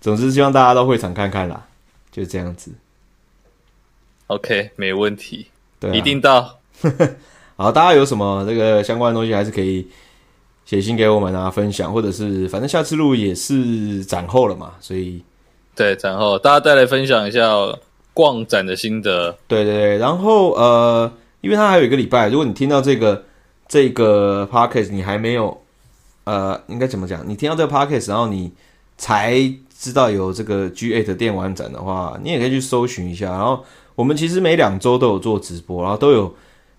总之，希望大家到会场看看啦，就这样子。OK，没问题，对、啊，一定到。*laughs* 好，大家有什么这个相关的东西，还是可以写信给我们啊，分享，或者是反正下次录也是展后了嘛，所以对展后，大家再来分享一下逛展的心得。对对对，然后呃，因为它还有一个礼拜，如果你听到这个这个 podcast，你还没有呃，应该怎么讲？你听到这个 podcast，然后你才知道有这个 G8 电玩展的话，你也可以去搜寻一下，然后。我们其实每两周都有做直播，然后都有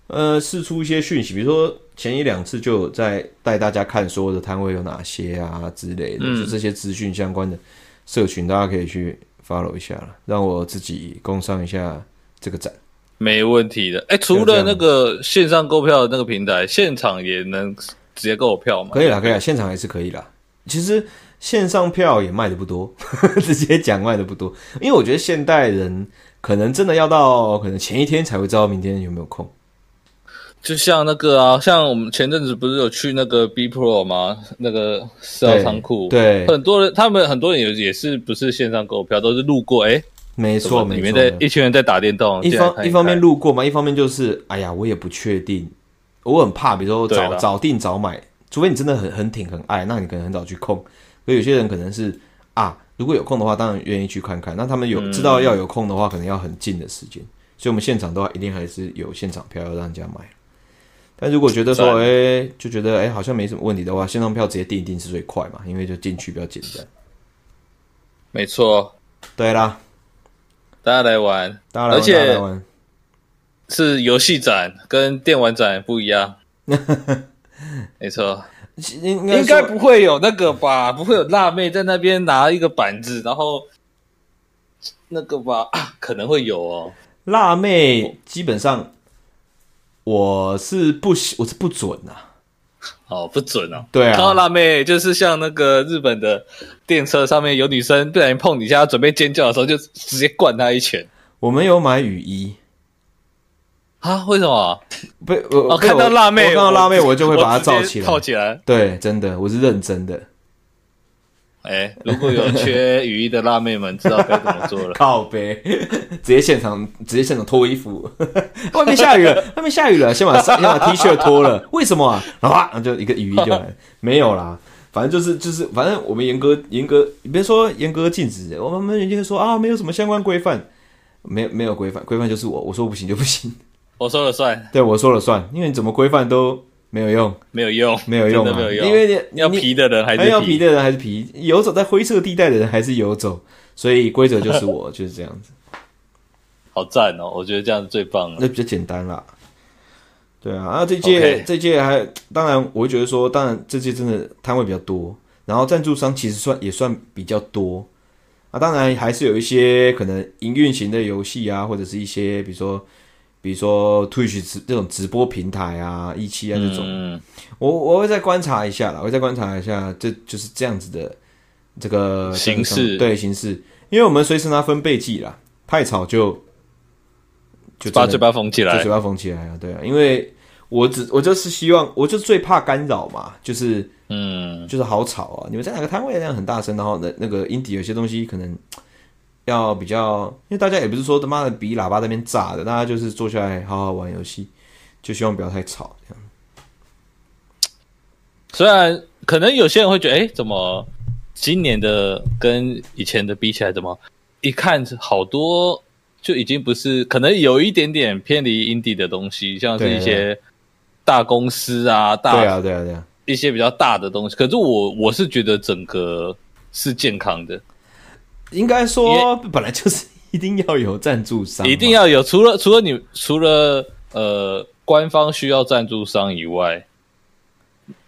呃试出一些讯息，比如说前一两次就有在带大家看所有的摊位有哪些啊之类的，嗯、就这些资讯相关的社群，大家可以去 follow 一下了，让我自己供上一下这个展，没问题的。哎，除了那个线上购票的那个平台，现场也能直接购票吗？可以啦，可以啦，现场还是可以啦。其实线上票也卖的不多，呵 *laughs* 呵直接讲卖的不多，因为我觉得现代人。可能真的要到可能前一天才会知道明天有没有空。就像那个啊，像我们前阵子不是有去那个 B Pro 吗？那个四号仓库，对，很多人他们很多人也也是不是线上购票，都是路过，哎，没错，没错，里面在一群人在打电动，一方一方面路过嘛，一方面就是哎呀，我也不确定，我很怕，比如说早早订早买，除非你真的很很挺很爱，那你可能很早去空，可有些人可能是啊。如果有空的话，当然愿意去看看。那他们有知道要有空的话，可能要很近的时间，所以我们现场都一定还是有现场票要让人家买。但如果觉得说，哎、欸，就觉得哎、欸，好像没什么问题的话，线上票直接订一订是最快嘛，因为就进去比较简单。没错，对啦，大家来玩，大家来玩，而且大家来玩，是游戏展跟电玩展不一样。*laughs* 没错。应应该不会有那个吧？不会有辣妹在那边拿一个板子，然后那个吧？啊，可能会有哦。辣妹基本上我是不我是不准呐、啊。哦，不准哦。对啊。看到辣妹就是像那个日本的电车上面有女生不小心碰你一下，准备尖叫的时候，就直接灌她一拳。我没有买雨衣。啊？为什么？不，我，我看到辣妹，我看到辣妹，我就会把它罩起来，套起来。对，真的，我是认真的。哎，如果有缺雨衣的辣妹们，知道该怎么做了。*laughs* 靠呗，直接现场，直接现场脱衣服。*laughs* 外面下雨了，外面下雨了，先把 *laughs* 先把 T 恤脱了。为什么啊？然后啊，就一个雨衣就来。没有啦，反正就是就是，反正我们严格严格，你别说严格禁止，我们人家说啊，没有什么相关规范，没有没有规范，规范就是我，我说不行就不行。我说了算，对，我说了算，因为你怎么规范都没有用，没有用，没有用，没有用，因为你要皮的人还是皮，要皮的人还是皮，游走在灰色地带的人还是游走，所以规则就是我，*laughs* 就是这样子。好赞哦，我觉得这样最棒了，那比较简单啦。对啊，啊，这届、okay. 这届还，当然我会觉得说，当然这届真的摊位比较多，然后赞助商其实算也算比较多啊，当然还是有一些可能营运型的游戏啊，或者是一些比如说。比如说 Twitch 直这种直播平台啊，一期啊这种，嗯、我我会再观察一下啦，我会再观察一下，这就是这样子的这个形式，对形式，因为我们随时拿分贝计啦，太吵就就把嘴巴封起来，就嘴巴封起来啊，对啊，因为我只我就是希望，我就最怕干扰嘛，就是嗯，就是好吵啊，你们在哪个摊位这样很大声，然后那那个音底有些东西可能。要比较，因为大家也不是说他妈的比喇叭在那边炸的，大家就是坐下来好好玩游戏，就希望不要太吵这样。虽然可能有些人会觉得，哎、欸，怎么今年的跟以前的比起来，怎么一看好多就已经不是，可能有一点点偏离 indie 的东西，像是一些大公司啊，大对啊对啊对啊，一些比较大的东西。可是我我是觉得整个是健康的。应该说，本来就是一定要有赞助商，一定要有。除了除了你，除了呃官方需要赞助商以外，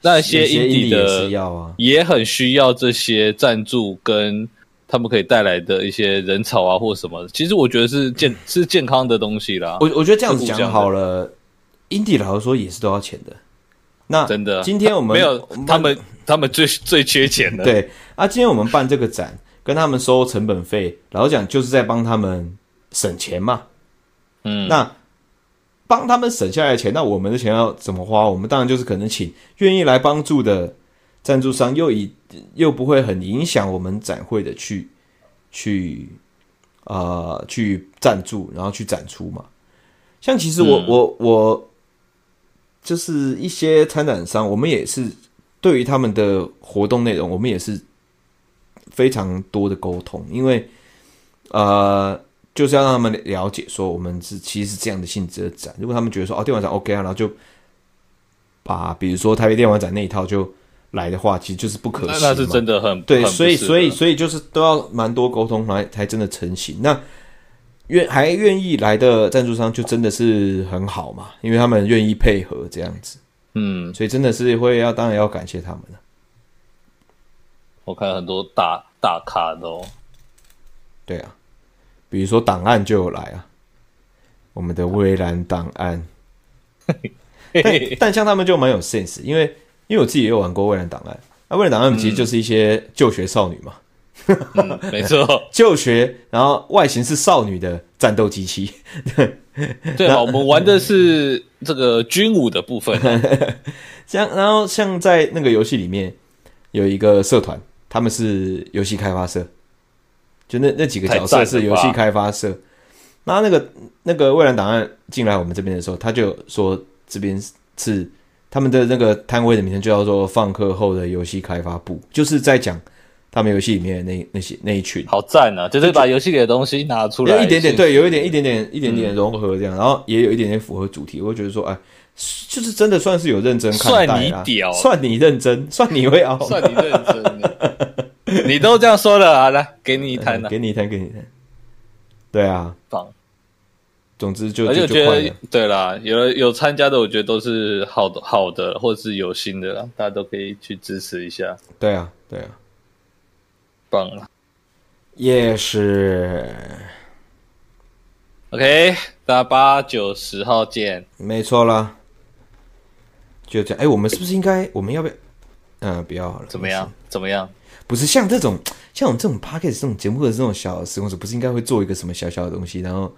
那些 indie 的也很需要这些赞助跟他们可以带来的一些人潮啊，或什么。其实我觉得是健 *sighs* 是健康的东西啦。我我觉得这样子讲好了，indie 老实说也是都要钱的。那真的，今天我们没有他们，他们最最缺钱的。对啊，今天我们办这个展。跟他们收成本费，老实讲就是在帮他们省钱嘛。嗯，那帮他们省下来的钱，那我们的钱要怎么花？我们当然就是可能请愿意来帮助的赞助商，又以又不会很影响我们展会的去去呃去赞助，然后去展出嘛。像其实我、嗯、我我就是一些参展商，我们也是对于他们的活动内容，我们也是。非常多的沟通，因为呃，就是要让他们了解说，我们是其实是这样的性质的展。如果他们觉得说哦，电玩展 OK 啊，然后就把比如说台北电玩展那一套就来的话，其实就是不可行。那是真的很对，所以所以所以就是都要蛮多沟通来才真的成型。那愿还愿意来的赞助商就真的是很好嘛，因为他们愿意配合这样子。嗯，所以真的是会要当然要感谢他们了。我看很多大大咖都，对啊，比如说档案就有来啊，我们的蔚蓝档案，*laughs* 但但像他们就蛮有 sense，因为因为我自己也有玩过蔚蓝档案，那蔚蓝档案其实就是一些就学少女嘛，嗯、没错，*laughs* 就学，然后外形是少女的战斗机器，*laughs* 对啊，我们玩的是这个军武的部分，像然后像在那个游戏里面有一个社团。他们是游戏开发社，就那那几个角色是游戏开发社。那那个那个蔚蓝档案进来我们这边的时候，他就说这边是他们的那个摊位的名称，就叫做放课后的游戏开发部，就是在讲他们游戏里面的那那些那一群。好赞啊！就是把游戏里的东西拿出来，有一点点对，有一点一点点一点点融合这样，然后也有一点点符合主题。我会觉得说，哎。就是真的算是有认真看待啊，算你屌，算你认真，*laughs* 算你会熬，算你认真，你都这样说了啊，来给你一摊了，*laughs* 给你一摊，给你一摊，对啊，棒。总之就我觉得对啦，有有参加的，我觉得都是好的好的，或者是有心的啦，大家都可以去支持一下。对啊，对啊，棒了，也是。OK，大家八九十号见，没错啦。就这样，哎、欸，我们是不是应该？我们要不要？嗯，不要好了。怎么样？怎么样？不是像这种，像我们这种 podcast 这种节目的这种小时光，不是应该会做一个什么小小的东西，然后，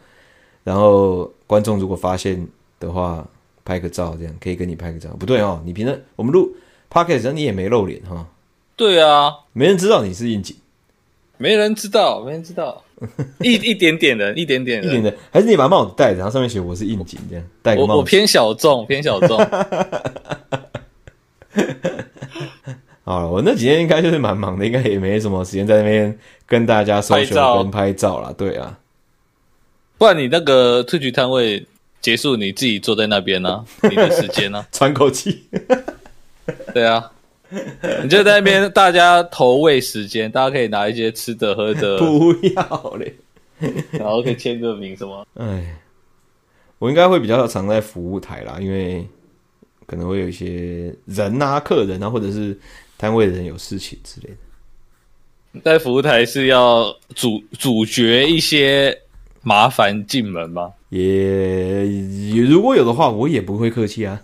然后观众如果发现的话，拍个照，这样可以跟你拍个照。不对哦，你平常我们录 podcast 你也没露脸哈。对啊，没人知道你是应景，没人知道，没人知道，*laughs* 一一点点的，一点点的，一点点，还是你把帽子戴着，然后上面写我是应景这样，戴个帽子。我我偏小众，偏小众。*laughs* 好了，我那几天应该就是蛮忙的，应该也没什么时间在那边跟大家 social 跟拍照啦。对啊，不然你那个退局摊位结束，你自己坐在那边呢、啊？你的时间呢、啊？*laughs* 喘口气。对啊，*laughs* 你就在那边，大家投喂时间，大家可以拿一些吃的喝的。*laughs* 不要嘞，*laughs* 然后可以签个名什么？哎，我应该会比较常在服务台啦，因为。可能会有一些人啊、客人啊，或者是摊位的人有事情之类的。在服务台是要主主角一些麻烦进门吗？也如果有的话，我也不会客气啊。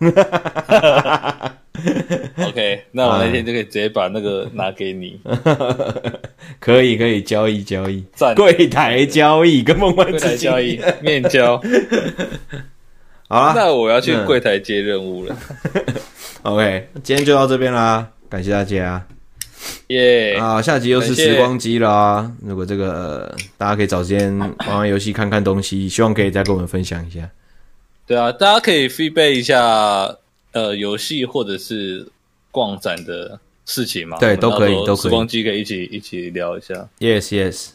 *laughs* OK，那我那天就可以直接把那个拿给你。*laughs* 可以可以交易交易，柜台交易跟梦幻之交易面交。*laughs* 好了，那我要去柜台接任务了。OK，今天就到这边啦，感谢大家。耶、啊，下集又是时光机啦。如果这个、呃、大家可以找时间玩玩游戏、看看东西，希望可以再跟我们分享一下。对啊，大家可以 feedback 一下。呃，游戏或者是逛展的事情嘛，对，都可以，都可以。时光机可以一起一起聊一下。Yes, yes。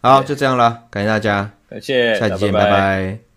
好，就这样了，感谢大家，感谢，下期见，拜拜。拜拜。